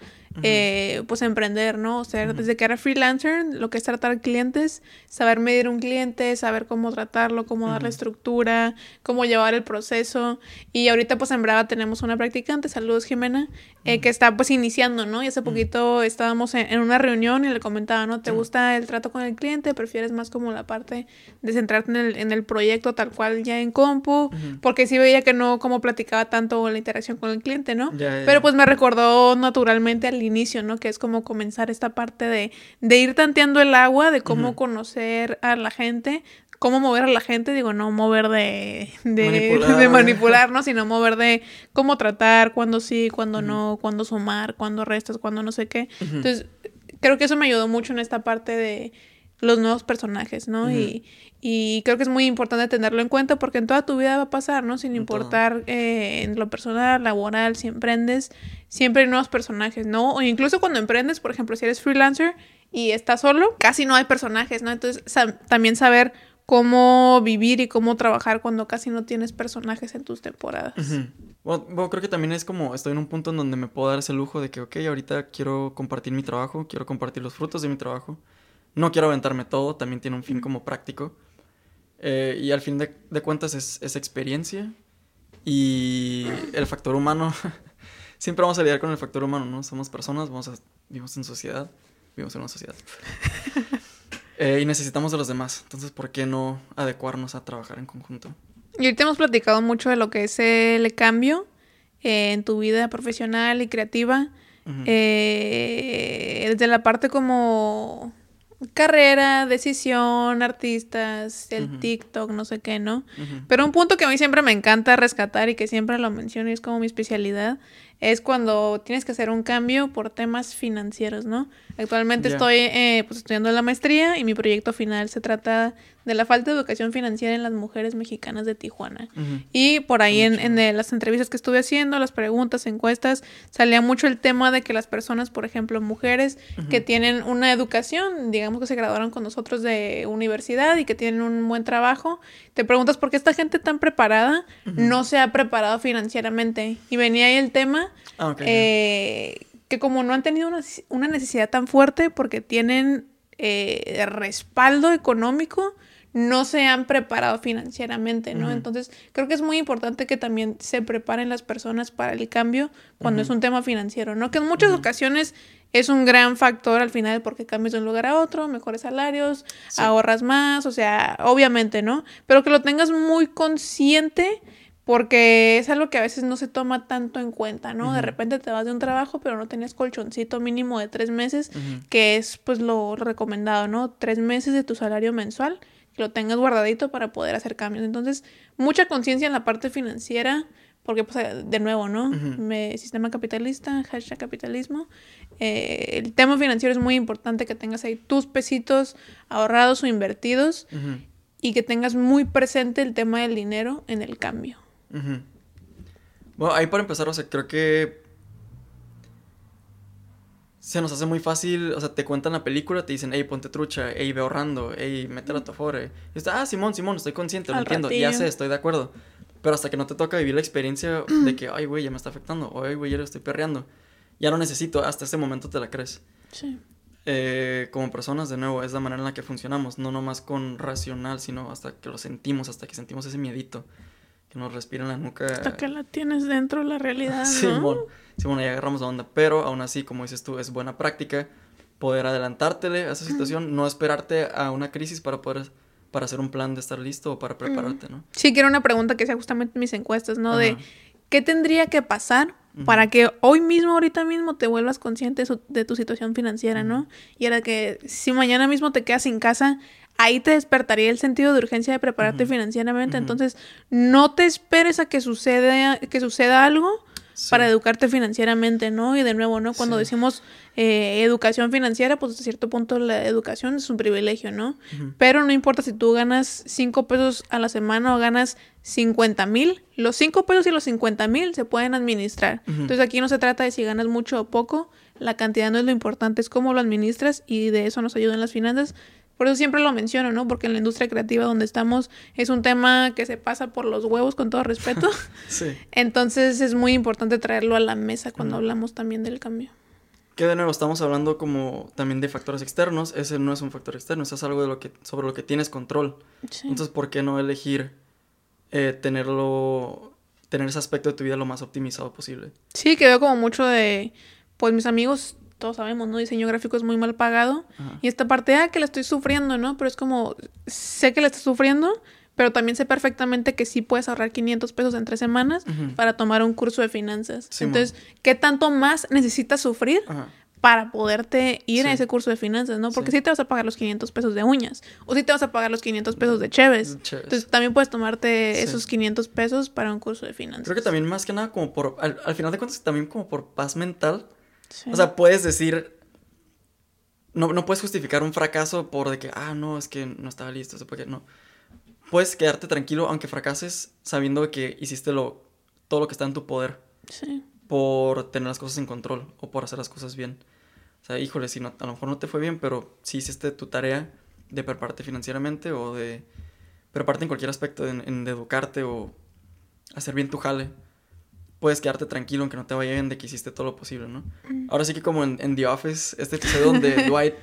Eh, pues emprender, ¿no? O sea, desde que era freelancer, lo que es tratar clientes, saber medir un cliente, saber cómo tratarlo, cómo darle Ujú. estructura, cómo llevar el proceso. Y ahorita pues en Brava tenemos una practicante, saludos Jimena, eh, que está pues iniciando, ¿no? Y hace poquito estábamos en, en una reunión y le comentaba, ¿no? ¿Te gusta el trato con el cliente? ¿Prefieres más como la parte de centrarte en el, en el proyecto tal cual ya en compu? Porque sí veía que no como platicaba tanto la interacción con el cliente, ¿no? Ya, ya, Pero pues me recordó naturalmente al inicio, ¿no? Que es como comenzar esta parte de, de ir tanteando el agua, de cómo conocer a la gente, cómo mover a la gente, digo, no mover de, de, Manipular, de ¿no? manipular, ¿no? Sino mover de cómo tratar, cuándo sí, cuándo no, cuándo sumar, cuándo restas, cuándo no sé qué. Entonces, creo que eso me ayudó mucho en esta parte de los nuevos personajes, ¿no? Y, y creo que es muy importante tenerlo en cuenta porque en toda tu vida va a pasar, ¿no? Sin importar eh, en lo personal, laboral, si emprendes, siempre hay nuevos personajes, ¿no? O incluso cuando emprendes, por ejemplo, si eres freelancer y estás solo, casi no hay personajes, ¿no? Entonces, también saber cómo vivir y cómo trabajar cuando casi no tienes personajes en tus temporadas. Ujú. Bueno, bueno, creo que también es como estoy en un punto en donde me puedo dar ese lujo de que, ok, ahorita quiero compartir mi trabajo, quiero compartir los frutos de mi trabajo. No quiero aventarme todo, también tiene un fin como práctico. Eh, y al fin de, de cuentas es, es experiencia y el factor humano. Siempre vamos a lidiar con el factor humano, ¿no? Somos personas, vamos a, vivimos en sociedad, vivimos en una sociedad. Eh, y necesitamos de los demás. Entonces, ¿por qué no adecuarnos a trabajar en conjunto? Y ahorita hemos platicado mucho de lo que es el cambio eh, en tu vida profesional y creativa. Eh, desde la parte como carrera, decisión, artistas, el. TikTok, no sé qué, ¿no? Pero un punto que a mí siempre me encanta rescatar y que siempre lo menciono y es como mi especialidad, es cuando tienes que hacer un cambio por temas financieros, ¿no? Actualmente estoy eh, pues, estudiando la maestría y mi proyecto final se trata de la falta de educación financiera en las mujeres mexicanas de Tijuana. Y por ahí en, en, eh, las entrevistas que estuve haciendo, las preguntas, encuestas, salía mucho el tema de que las personas, por ejemplo, mujeres que tienen una educación, digamos que se graduaron con nosotros de universidad y que tienen un buen trabajo, te preguntas por qué esta gente tan preparada no se ha preparado financieramente. Y venía ahí el tema Ah, eh, que como no han tenido una, una necesidad tan fuerte porque tienen eh, respaldo económico, no se han preparado financieramente, ¿no? Entonces, creo que es muy importante que también se preparen las personas para el cambio cuando es un tema financiero, ¿no? Que en muchas ocasiones es un gran factor al final porque cambias de un lugar a otro, mejores salarios, Sí. ahorras más, o sea, obviamente, ¿no? Pero que lo tengas muy consciente porque es algo que a veces no se toma tanto en cuenta, ¿no? De repente te vas de un trabajo, pero no tenías colchoncito mínimo de tres meses, que es pues lo recomendado, ¿no? Tres meses de tu salario mensual, que lo tengas guardadito para poder hacer cambios. Entonces, mucha conciencia en la parte financiera, porque pues de nuevo, ¿no? Me- sistema capitalista, hashtag capitalismo. Eh, el tema financiero es muy importante que tengas ahí tus pesitos ahorrados o invertidos y que tengas muy presente el tema del dinero en el cambio. Bueno, ahí para empezar, o sea, creo que se nos hace muy fácil, o sea, te cuentan la película, te dicen, hey, ponte trucha, hey, ve ahorrando, hey, métela a tu afore. Y está, ah, Simón, Simón, estoy consciente, lo entiendo, ya sé, estoy de acuerdo. Pero hasta que no te toca vivir la experiencia de que, ay, güey, ya me está afectando, o ay, güey, ya lo estoy perreando, ya lo necesito, hasta ese momento te la crees. Sí. Eh, como personas, de nuevo, es la manera en la que funcionamos, no nomás con racional, sino hasta que lo sentimos, hasta que sentimos ese miedito que nos respira en la nuca. Hasta que la tienes dentro de la realidad, ¿no? Simón, Simón, ahí agarramos la onda. Pero aún así, como dices tú, es buena práctica poder adelantártele a esa situación, no esperarte a una crisis para poder para hacer un plan de estar listo o para prepararte, ¿no? Sí, que era una pregunta que hacía justamente en mis encuestas, ¿no? De qué tendría que pasar para que hoy mismo, ahorita mismo, te vuelvas consciente de, tu situación financiera, ¿no? Y era que si mañana mismo te quedas sin casa, ahí te despertaría el sentido de urgencia de prepararte financieramente. Entonces, no te esperes a que suceda, que suceda algo Sí. para educarte financieramente, ¿no? Y de nuevo, ¿no? Cuando Sí. decimos eh, educación financiera, pues hasta cierto punto la educación es un privilegio, ¿no? Pero no importa si tú ganas 5 pesos a la semana o ganas 50 mil, los 5 pesos y los 50 mil se pueden administrar. Entonces aquí no se trata de si ganas mucho o poco, la cantidad no es lo importante, es cómo lo administras y de eso nos ayudan las finanzas. Por eso siempre lo menciono, ¿no? Porque en la industria creativa donde estamos es un tema que se pasa por los huevos con todo respeto. Sí. Entonces es muy importante traerlo a la mesa cuando hablamos también del cambio. Que de nuevo estamos hablando como también de factores externos. Ese no es un factor externo, eso es algo de lo que, sobre lo que tienes control. Sí. Entonces, ¿por qué no elegir eh, tenerlo, tener ese aspecto de tu vida lo más optimizado posible? Sí, que veo como mucho de, pues mis amigos, todos sabemos, ¿no? Diseño gráfico es muy mal pagado. Ajá. Y esta parte, ah, que la estoy sufriendo, ¿no? Pero es como, sé que la estás sufriendo, pero también sé perfectamente que sí puedes ahorrar 500 pesos en tres semanas Ujú. para tomar un curso de finanzas. Entonces, ¿qué tanto más necesitas sufrir Ajá. para poderte ir a ese curso de finanzas, ¿no? Porque Sí. sí. te vas a pagar los 500 pesos de uñas o sí te vas a pagar los 500 pesos de cheves. Entonces, también puedes tomarte esos 500 pesos para un curso de finanzas. Creo que también más que nada como por, al, al final de cuentas, también como por paz mental. Sí. O sea, puedes decir, no, no puedes justificar un fracaso por de que, ah, no, es que no estaba listo, o sea, porque no. Puedes quedarte tranquilo aunque fracases sabiendo que hiciste lo, todo lo que está en tu poder sí. por tener las cosas en control o por hacer las cosas bien. O sea, híjole, si no, a lo mejor no te fue bien, pero si hiciste tu tarea de prepararte financieramente o de prepararte en cualquier aspecto, en, en de educarte o hacer bien tu jale, puedes quedarte tranquilo aunque no te vaya bien de que hiciste todo lo posible, ¿no? Ahora sí que como en, en The Office, este episodio donde Dwight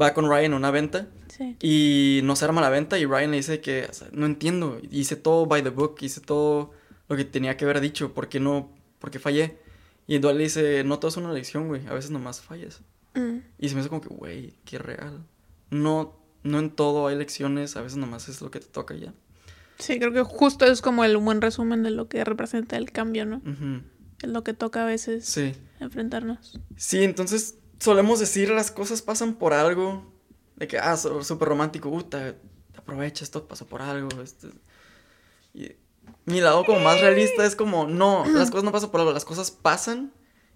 va con Ryan a una venta Sí. y no se arma la venta y Ryan le dice que o sea, no entiendo, hice todo by the book, hice todo lo que tenía que haber dicho, ¿por qué no? ¿Por qué fallé? Y Dwight le dice, no todo es una lección, güey, a veces nomás fallas. Mm. Y se me hace como que, güey, qué real. No, no en todo hay lecciones, a veces nomás es lo que te toca ya. Sí, creo que justo es como el buen resumen de lo que representa el cambio, ¿no? Es lo que toca a veces Sí. enfrentarnos. Sí, entonces solemos decir las cosas pasan por algo. De que, ah, súper romántico, uh, te, te aprovecha, esto pasó por algo. este". Y mi lado como más realista es como, no, las cosas no pasan por algo, las cosas pasan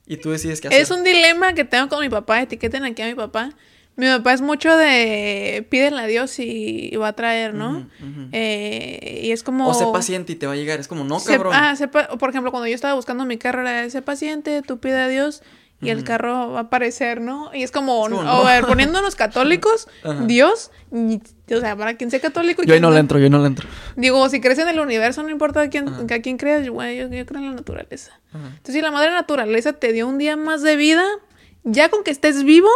y tú decides qué hacer. Es un dilema que tengo con mi papá, etiqueten aquí a mi papá. Mi papá es mucho de pídele a Dios y, y va a traer, ¿no? Eh, y es como... O sé paciente y te va a llegar, es como, no, cabrón. ah, sé pa- por ejemplo, cuando yo estaba buscando mi carro, era sé paciente, tú pide a Dios y el carro va a aparecer, ¿no? Y es como, a no. ver, poniéndonos católicos. Dios, y- o sea, para quien sea católico... y yo ahí no le entro, yo no le entro. Digo, si crees en el universo, no importa a quién, a quién creas, yo, yo creo en la naturaleza. Entonces, si la madre naturaleza te dio un día más de vida, ya con que estés vivo,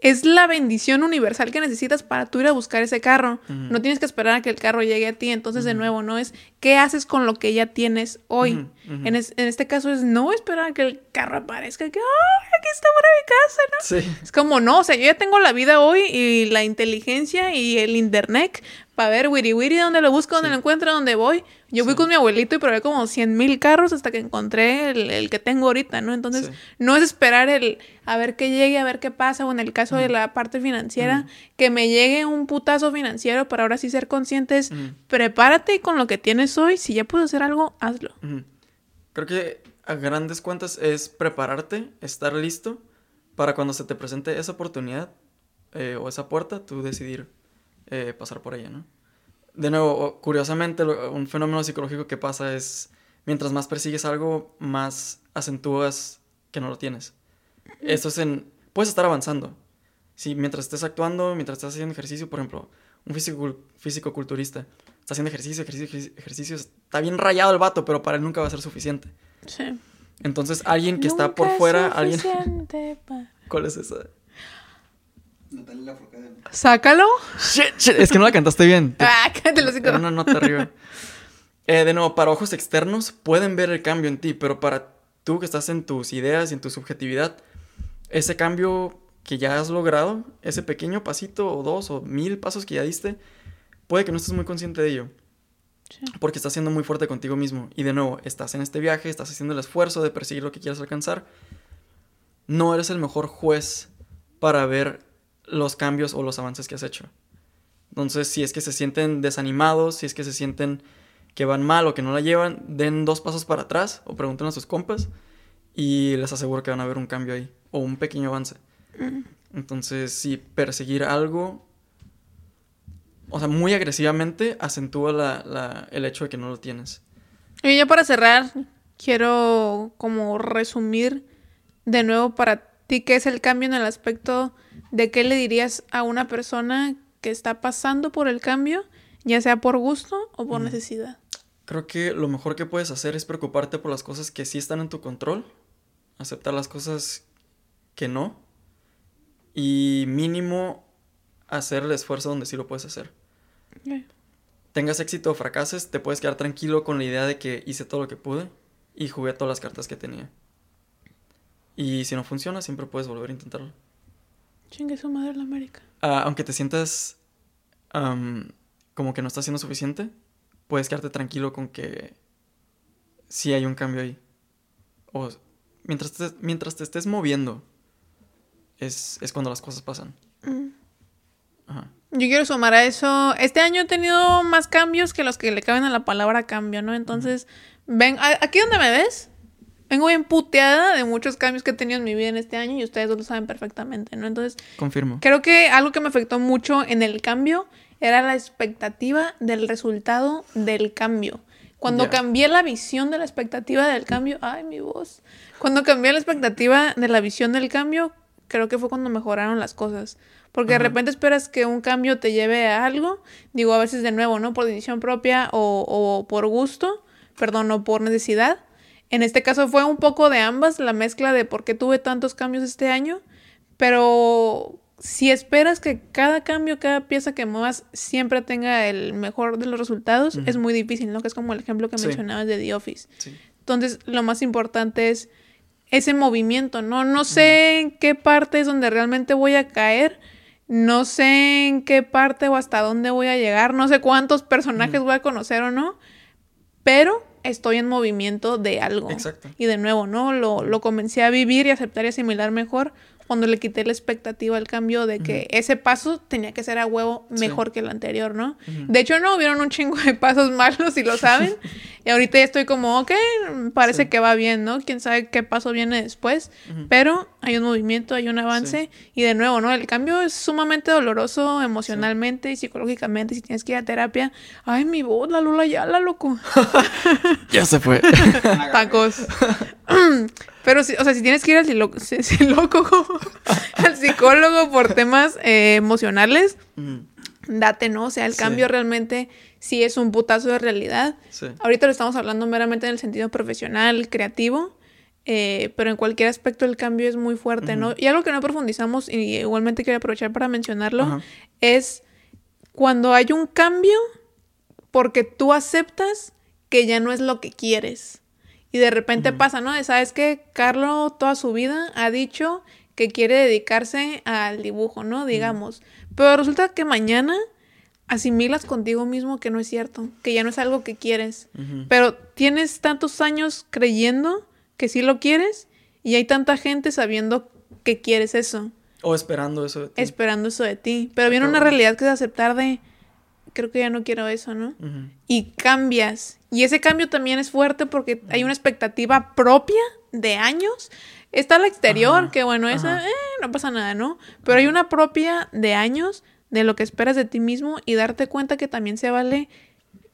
es la bendición universal que necesitas para tú ir a buscar ese carro. No tienes que esperar a que el carro llegue a ti. Entonces, de nuevo, no es qué haces con lo que ya tienes hoy. En, es- en este caso es no esperar a que el carro aparezca, que ¡ay, aquí está fuera mi casa! ¿no? Sí. Es como, no, o sea, yo ya tengo la vida hoy y la inteligencia y el internet para ver wiri wiri dónde lo busco, dónde Sí. lo encuentro, dónde voy. Yo fui Sí. con mi abuelito y probé como 100 mil carros hasta que encontré el, el que tengo ahorita, ¿no? Entonces, Sí. no es esperar el a ver qué llegue, a ver qué pasa, o en el caso de la parte financiera, que me llegue un putazo financiero para ahora sí ser conscientes. Ujú. Prepárate con lo que tienes hoy. Si ya puedes hacer algo, hazlo. Ujú. Creo que a grandes cuentas es prepararte, estar listo para cuando se te presente esa oportunidad eh, o esa puerta, tú decidir eh, pasar por ella, ¿no? De nuevo, curiosamente, lo- un fenómeno psicológico que pasa es, mientras más persigues algo, más acentúas que no lo tienes. Esto es en... Puedes estar avanzando. Si mientras estés actuando, mientras estás haciendo ejercicio, por ejemplo, un físico, físico culturista, está haciendo ejercicio, ejercicio, ejercicio, está bien rayado el vato, pero para él nunca va a ser suficiente. Sí. Entonces, alguien que está por fuera, alguien... suficiente pa- ¿Cuál es esa? Natalia Lafourcade. Sácalo. Shit, shit, Es que no la cantaste bien. Te- Ah, los Era una nota arriba. Eh, de nuevo, para ojos externos pueden ver el cambio en ti, pero para tú que estás en tus ideas y en tu subjetividad, ese cambio que ya has logrado, ese pequeño pasito o dos o mil pasos que ya diste, puede que no estés muy consciente de ello. Sí. Porque estás siendo muy fuerte contigo mismo. Y de nuevo, estás en este viaje, estás haciendo el esfuerzo de perseguir lo que quieres alcanzar. No eres el mejor juez para ver los cambios o los avances que has hecho. Entonces, si es que se sienten desanimados, si es que se sienten que van mal o que no la llevan, den dos pasos para atrás o pregunten a sus compas y les aseguro que van a ver un cambio ahí o un pequeño avance. Entonces, si perseguir algo, o sea, muy agresivamente acentúa la- la- el hecho de que no lo tienes. Y ya para cerrar, quiero como resumir de nuevo para ti qué es el cambio en el aspecto de qué le dirías a una persona que está pasando por el cambio, ya sea por gusto o por necesidad. Creo que lo mejor que puedes hacer es preocuparte por las cosas que sí están en tu control, aceptar las cosas que no y mínimo hacer el esfuerzo donde sí lo puedes hacer. Tengas éxito o fracases, te puedes quedar tranquilo con la idea de que hice todo lo que pude y jugué todas las cartas que tenía. Y si no funciona, siempre puedes volver a intentarlo. Chingue su madre la América. Ah, aunque te sientas como que no estás haciendo suficiente, puedes quedarte tranquilo con que sí hay un cambio ahí. O mientras te, mientras te estés moviendo, es, es cuando las cosas pasan. Mm. Ajá. Yo quiero sumar a eso. Este año he tenido más cambios que los que le caben a la palabra cambio, ¿no? Entonces, ven, aquí donde me ves, vengo bien puteada de muchos cambios que he tenido en mi vida en este año y ustedes lo saben perfectamente, ¿no? Entonces, Confirmo. creo que algo que me afectó mucho en el cambio era la expectativa del resultado del cambio. Cuando Ya. cambié la visión de la expectativa del cambio, ay, mi voz. Cuando cambié la expectativa de la visión del cambio, creo que fue cuando mejoraron las cosas. Porque de Ajá. repente esperas que un cambio te lleve a algo, digo, a veces de nuevo, ¿no? Por decisión propia o, o por gusto, perdón, o por necesidad. En este caso fue un poco de ambas, la mezcla de por qué tuve tantos cambios este año, pero si esperas que cada cambio, cada pieza que muevas siempre tenga el mejor de los resultados, es muy difícil, ¿no? Que es como el ejemplo que Sí. mencionabas de The Office. Sí. Entonces, lo más importante es ese movimiento, ¿no? No sé en qué parte es donde realmente voy a caer, no sé en qué parte o hasta dónde voy a llegar, no sé cuántos personajes voy a conocer o no, pero estoy en movimiento de algo. Exacto. Y de nuevo, ¿no? Lo, lo comencé a vivir y aceptar y asimilar mejor cuando le quité la expectativa al cambio de que ese paso tenía que ser a huevo Sí. mejor que el anterior, ¿no? Ujú. De hecho, no, hubieron un chingo de pasos malos y lo saben. y ahorita ya estoy como, ok, parece Sí. que va bien, ¿no? Quién sabe qué paso viene después. Ujú. Pero hay un movimiento, hay un avance. Y de nuevo, ¿no? El cambio es sumamente doloroso emocionalmente y psicológicamente. Si tienes que ir a terapia, ay, mi voz, la Lula ya la loco. Ya se fue. Tacos. Pero, si, o sea, si tienes que ir al, silo- si- silólogo, al psicólogo por temas eh, emocionales, date, ¿no? O sea, el Sí. cambio realmente sí es un putazo de realidad. Sí. Ahorita lo estamos hablando meramente en el sentido profesional, creativo, eh, pero en cualquier aspecto el cambio es muy fuerte, ¿no? Y algo que no profundizamos, y igualmente quiero aprovechar para mencionarlo, es cuando hay un cambio porque tú aceptas que ya no es lo que quieres. Y de repente pasa, ¿no? ¿Sabes que Carlo toda su vida ha dicho que quiere dedicarse al dibujo, ¿no? Digamos. Pero resulta que mañana asimilas contigo mismo que no es cierto, que ya no es algo que quieres. Pero tienes tantos años creyendo que sí lo quieres y hay tanta gente sabiendo que quieres eso O esperando eso de ti. esperando eso de ti. Pero viene una realidad que es aceptar de, creo que ya no quiero eso, ¿no? Y cambias. Y ese cambio también es fuerte porque hay una expectativa propia de años. Está la exterior, Ajá, que bueno, esa eh, no pasa nada, ¿no? Pero hay una propia de años de lo que esperas de ti mismo y darte cuenta que también se vale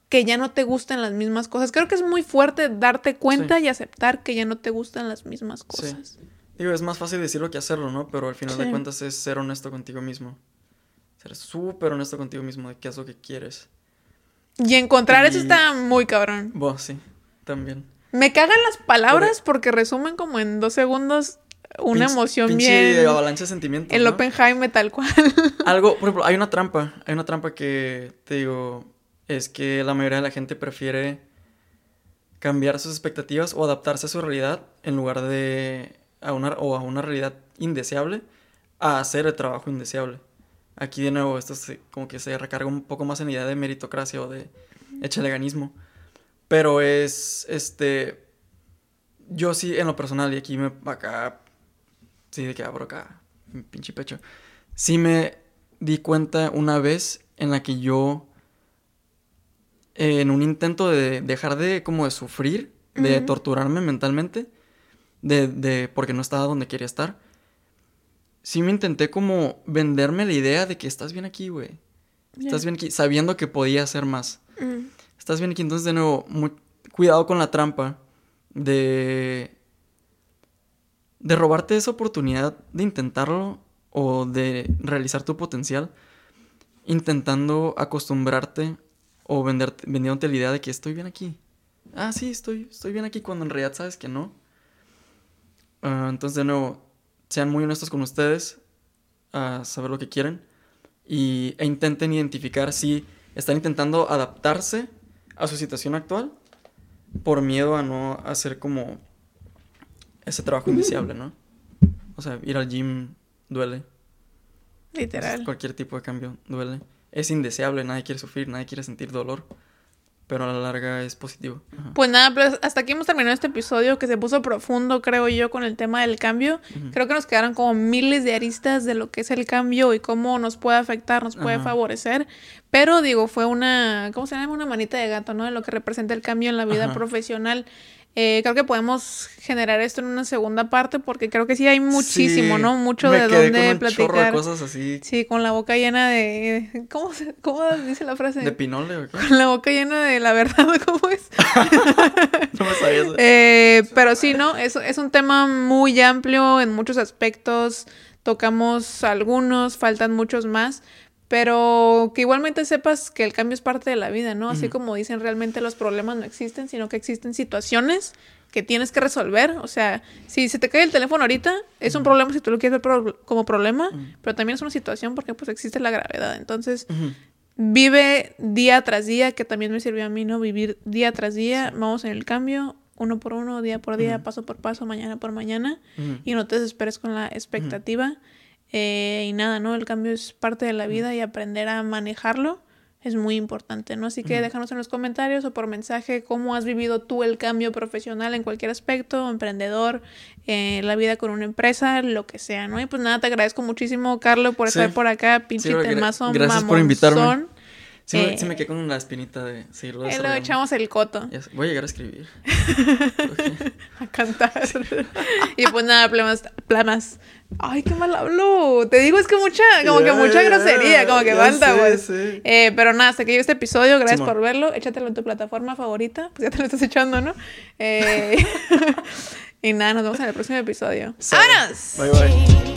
que ya no te gustan las mismas cosas. Creo que es muy fuerte darte cuenta y aceptar que ya no te gustan las mismas cosas. Digo, es más fácil decirlo que hacerlo, ¿no? Pero al final Sí. de cuentas es ser honesto contigo mismo. Ser súper honesto contigo mismo de qué es lo que quieres. Y encontrar eso está muy cabrón. Bueno, sí, también. Me cagan las palabras porque resumen como en dos segundos una Pinche- emoción pinche bien. avalancha de sentimientos. El ¿no? Oppenheimer tal cual. Algo, por ejemplo, hay una trampa. Hay una trampa que te digo, es que la mayoría de la gente prefiere cambiar sus expectativas o adaptarse a su realidad en lugar de a una, o a una realidad indeseable a hacer el trabajo indeseable. Aquí de nuevo esto se- como que se recarga un poco más en la idea de meritocracia o de echaleganismo. Pero es este yo sí en lo personal y aquí me acá sí de que abro acá mi pinche pecho. Sí me di cuenta una vez en la que yo eh, en un intento de dejar de como de sufrir, de Ujú. torturarme mentalmente, de, de porque no estaba donde quería estar. Sí me intenté como venderme la idea de que estás bien aquí, güey. Estás bien aquí, sabiendo que podía hacer más. Mm. Estás bien aquí, entonces de nuevo, cuidado con la trampa de de robarte esa oportunidad de intentarlo o de realizar tu potencial intentando acostumbrarte o venderte, vendiéndote la idea de que estoy bien aquí. Ah, sí, estoy, estoy bien aquí cuando en realidad sabes que no. Ah, entonces, de nuevo, sean muy honestos con ustedes, a saber lo que quieren y, e intenten identificar si están intentando adaptarse a su situación actual por miedo a no hacer como ese trabajo indeseable, ¿no? O sea, ir al gym duele. Literal. Cualquier tipo de cambio duele. Es indeseable, nadie quiere sufrir, nadie quiere sentir dolor. Pero a la larga es positivo. Ajá. Pues nada, pues hasta aquí hemos terminado este episodio que se puso profundo, creo yo, con el tema del cambio. Creo que nos quedaron como miles de aristas de lo que es el cambio y cómo nos puede afectar, nos puede favorecer. Pero digo, fue una, ¿cómo se llama? Una manita de gato, ¿no? De lo que representa el cambio en la vida Ajá. profesional. Eh, creo que podemos generar esto en una segunda parte porque creo que sí hay muchísimo, Sí, ¿no? Mucho de dónde chorro de platicar. cosas así. Sí, con la boca llena de... ¿Cómo, se- cómo dice la frase? ¿De pinole o qué? Con la boca llena de la verdad, ¿cómo es? No me sabía eso. Eh, pero sí, ¿no? Es, es un tema muy amplio en muchos aspectos. Tocamos algunos, faltan muchos más. Pero que igualmente sepas que el cambio es parte de la vida, ¿no? Así como dicen, realmente los problemas no existen, sino que existen situaciones que tienes que resolver. O sea, si se te cae el teléfono ahorita, es un problema si tú lo quieres ver pro- como problema, pero también es una situación porque pues existe la gravedad. Entonces, vive día tras día, que también me sirvió a mí, ¿no? Vivir día tras día, vamos en el cambio, uno por uno, día por día, paso por paso, mañana por mañana, y no te desesperes con la expectativa. Eh, y nada, ¿no? El cambio es parte de la vida y aprender a manejarlo es muy importante, ¿no? Así que Ujú. déjanos en los comentarios o por mensaje cómo has vivido tú el cambio profesional en cualquier aspecto, emprendedor, eh, la vida con una empresa, lo que sea, ¿no? Y pues nada, te agradezco muchísimo, Carlos, por Sí. estar por acá, pinche gra- temazo gracias por invitarme. Sí, me, Eh, me quedé con la espinita de seguirlo Ahí lo echamos el coto Voy a llegar a escribir. a cantar. y pues nada, plamas, plamas. Ay, qué mal hablo. Te digo, es que mucha, como que mucha grosería, como que falta, güey. sí. Eh, pero nada, hasta que llegue este episodio, gracias Simón. por verlo. Échatelo en tu plataforma favorita, pues ya te lo estás echando, ¿no? Eh, y nada, nos vemos en el próximo episodio. Sale. ¡Vámonos! Bye bye.